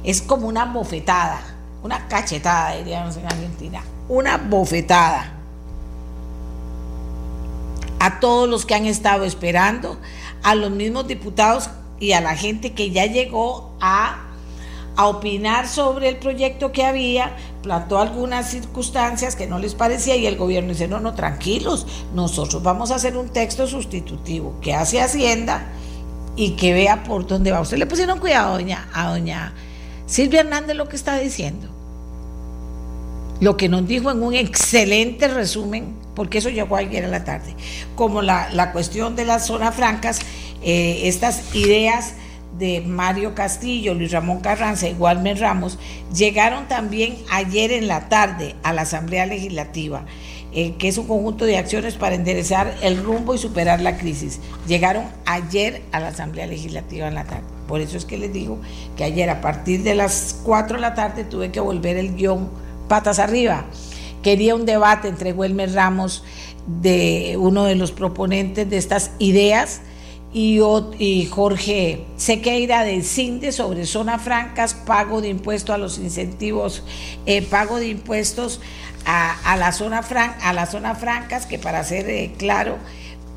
Es como una bofetada, una cachetada, diríamos en Argentina. Una bofetada a todos los que han estado esperando, a los mismos diputados y a la gente que ya llegó a, opinar sobre el proyecto que había, plantó algunas circunstancias que no les parecía y el gobierno dice, no, no, tranquilos, nosotros vamos a hacer un texto sustitutivo que hace Hacienda y que vea por dónde va. Usted le pusieron cuidado doña, a doña Silvia Hernández lo que está diciendo. Lo que nos dijo en un excelente resumen, porque eso llegó ayer a la tarde, como la, la cuestión de las zonas francas, eh, estas ideas de Mario Castillo, Luis Ramón Carranza y Walmer Ramos, llegaron también ayer en la tarde a la Asamblea Legislativa, eh, que es un conjunto de acciones para enderezar el rumbo y superar la crisis. Llegaron ayer a la Asamblea Legislativa en la tarde. Por eso es que les digo que ayer a partir de las 4 de la tarde tuve que volver el guion patas arriba. Quería un debate entre Welmer Ramos, de uno de los proponentes de estas ideas, y, y Jorge Sequeira del CINDE sobre zonas francas, pago de impuestos a los incentivos, eh, pago de impuestos a, la zona fran, a las zonas francas, que para ser eh, claro,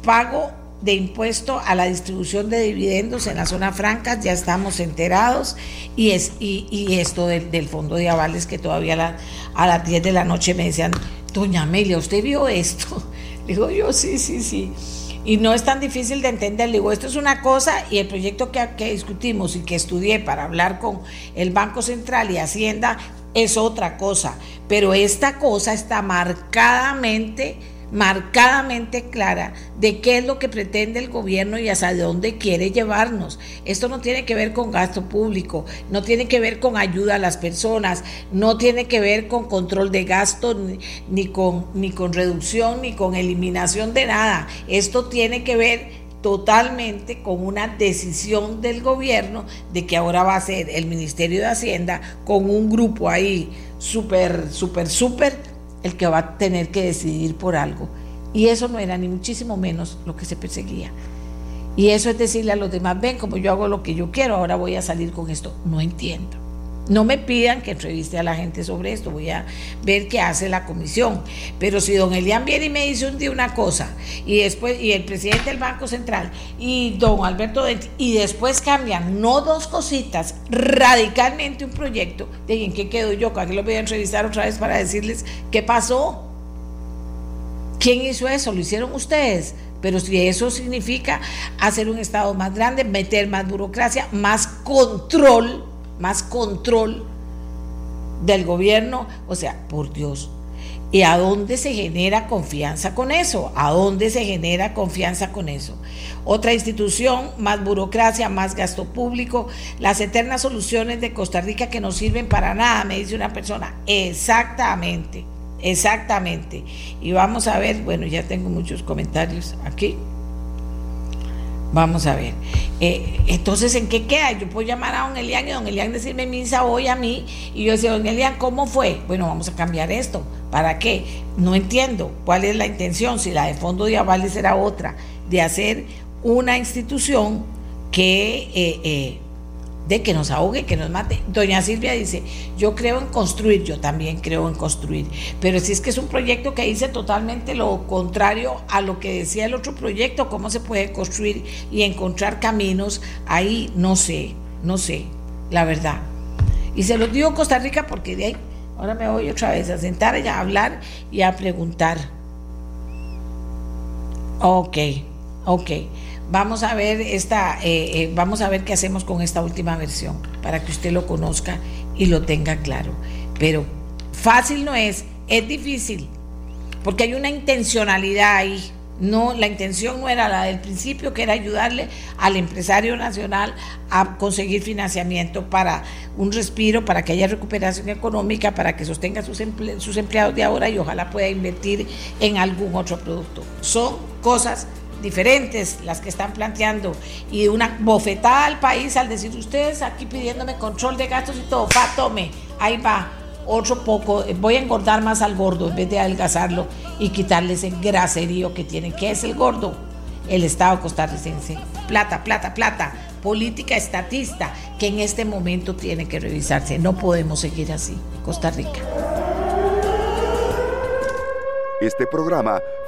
pago de impuesto a la distribución de dividendos en las zonas francas, ya estamos enterados, y, es, y, esto del, fondo de avales que todavía a las 10 de la noche me decían, doña Amelia, ¿usted vio esto? <laughs> Digo yo, sí, sí, sí. Y no es tan difícil de entender. Digo, esto es una cosa y el proyecto que, que discutimos y que estudié para hablar con el Banco Central y Hacienda es otra cosa. Pero esta cosa está marcadamente marcadamente clara de qué es lo que pretende el gobierno y hacia dónde quiere llevarnos. Esto no tiene que ver con gasto público, no tiene que ver con ayuda a las personas, no tiene que ver con control de gasto, ni, con, ni con reducción, ni con eliminación de nada. Esto tiene que ver totalmente con una decisión del gobierno de que ahora va a ser el Ministerio de Hacienda con un grupo ahí súper, súper, súper el que va a tener que decidir por algo. Y eso no era ni muchísimo menos lo que se perseguía. Y eso es decirle a los demás, ven, como yo hago lo que yo quiero, ahora voy a salir con esto. No entiendo. No me pidan que entreviste a la gente sobre esto, voy a ver qué hace la comisión. Pero si don Elian viene y me dice un día una cosa, y después, y el presidente del Banco Central, y don Alberto Denti, y después cambian, no dos cositas, radicalmente un proyecto, de en qué quedo yo, que lo voy a entrevistar otra vez para decirles qué pasó. ¿Quién hizo eso? ¿Lo hicieron ustedes? Pero si eso significa hacer un Estado más grande, meter más burocracia, más control, más control del gobierno, o sea, por Dios. ¿Y a dónde se genera confianza con eso? ¿A dónde se genera confianza con eso? Otra institución, más burocracia, más gasto público, las eternas soluciones de Costa Rica que no sirven para nada, me dice una persona. Exactamente, exactamente. Y vamos a ver, bueno, ya tengo muchos comentarios aquí. Vamos a ver. Eh, entonces, ¿en qué queda? Yo puedo llamar a don Elian y don Elian decirme misa hoy a mí y yo decía, don Elian, ¿cómo fue? Bueno, vamos a cambiar esto. ¿Para qué? No entiendo cuál es la intención, si la de fondo de avales era otra, de hacer una institución que eh, eh, de que nos ahogue, que nos mate. Doña Silvia dice, yo creo en construir, yo también creo en construir, pero si es que es un proyecto que dice totalmente lo contrario a lo que decía el otro proyecto, cómo se puede construir y encontrar caminos, ahí no sé, no sé, la verdad. Y se lo digo Costa Rica porque de ahí, ahora me voy otra vez a sentar y a hablar y a preguntar. Ok, ok. Vamos a ver esta, eh, eh, vamos a ver qué hacemos con esta última versión para que usted lo conozca y lo tenga claro. Pero fácil no es, es difícil, porque hay una intencionalidad ahí. No, la intención no era la del principio, que era ayudarle al empresario nacional a conseguir financiamiento para un respiro, para que haya recuperación económica, para que sostenga sus, sus empleados de ahora y ojalá pueda invertir en algún otro producto. Son cosas diferentes las que están planteando y una bofetada al país al decir ustedes aquí pidiéndome control de gastos y todo, pa, tome, ahí va, otro poco, voy a engordar más al gordo en vez de adelgazarlo y quitarle ese graserío que tiene. ¿Qué es el gordo? El Estado costarricense. Plata, plata, plata. Política estatista que en este momento tiene que revisarse. No podemos seguir así. Costa Rica. Este programa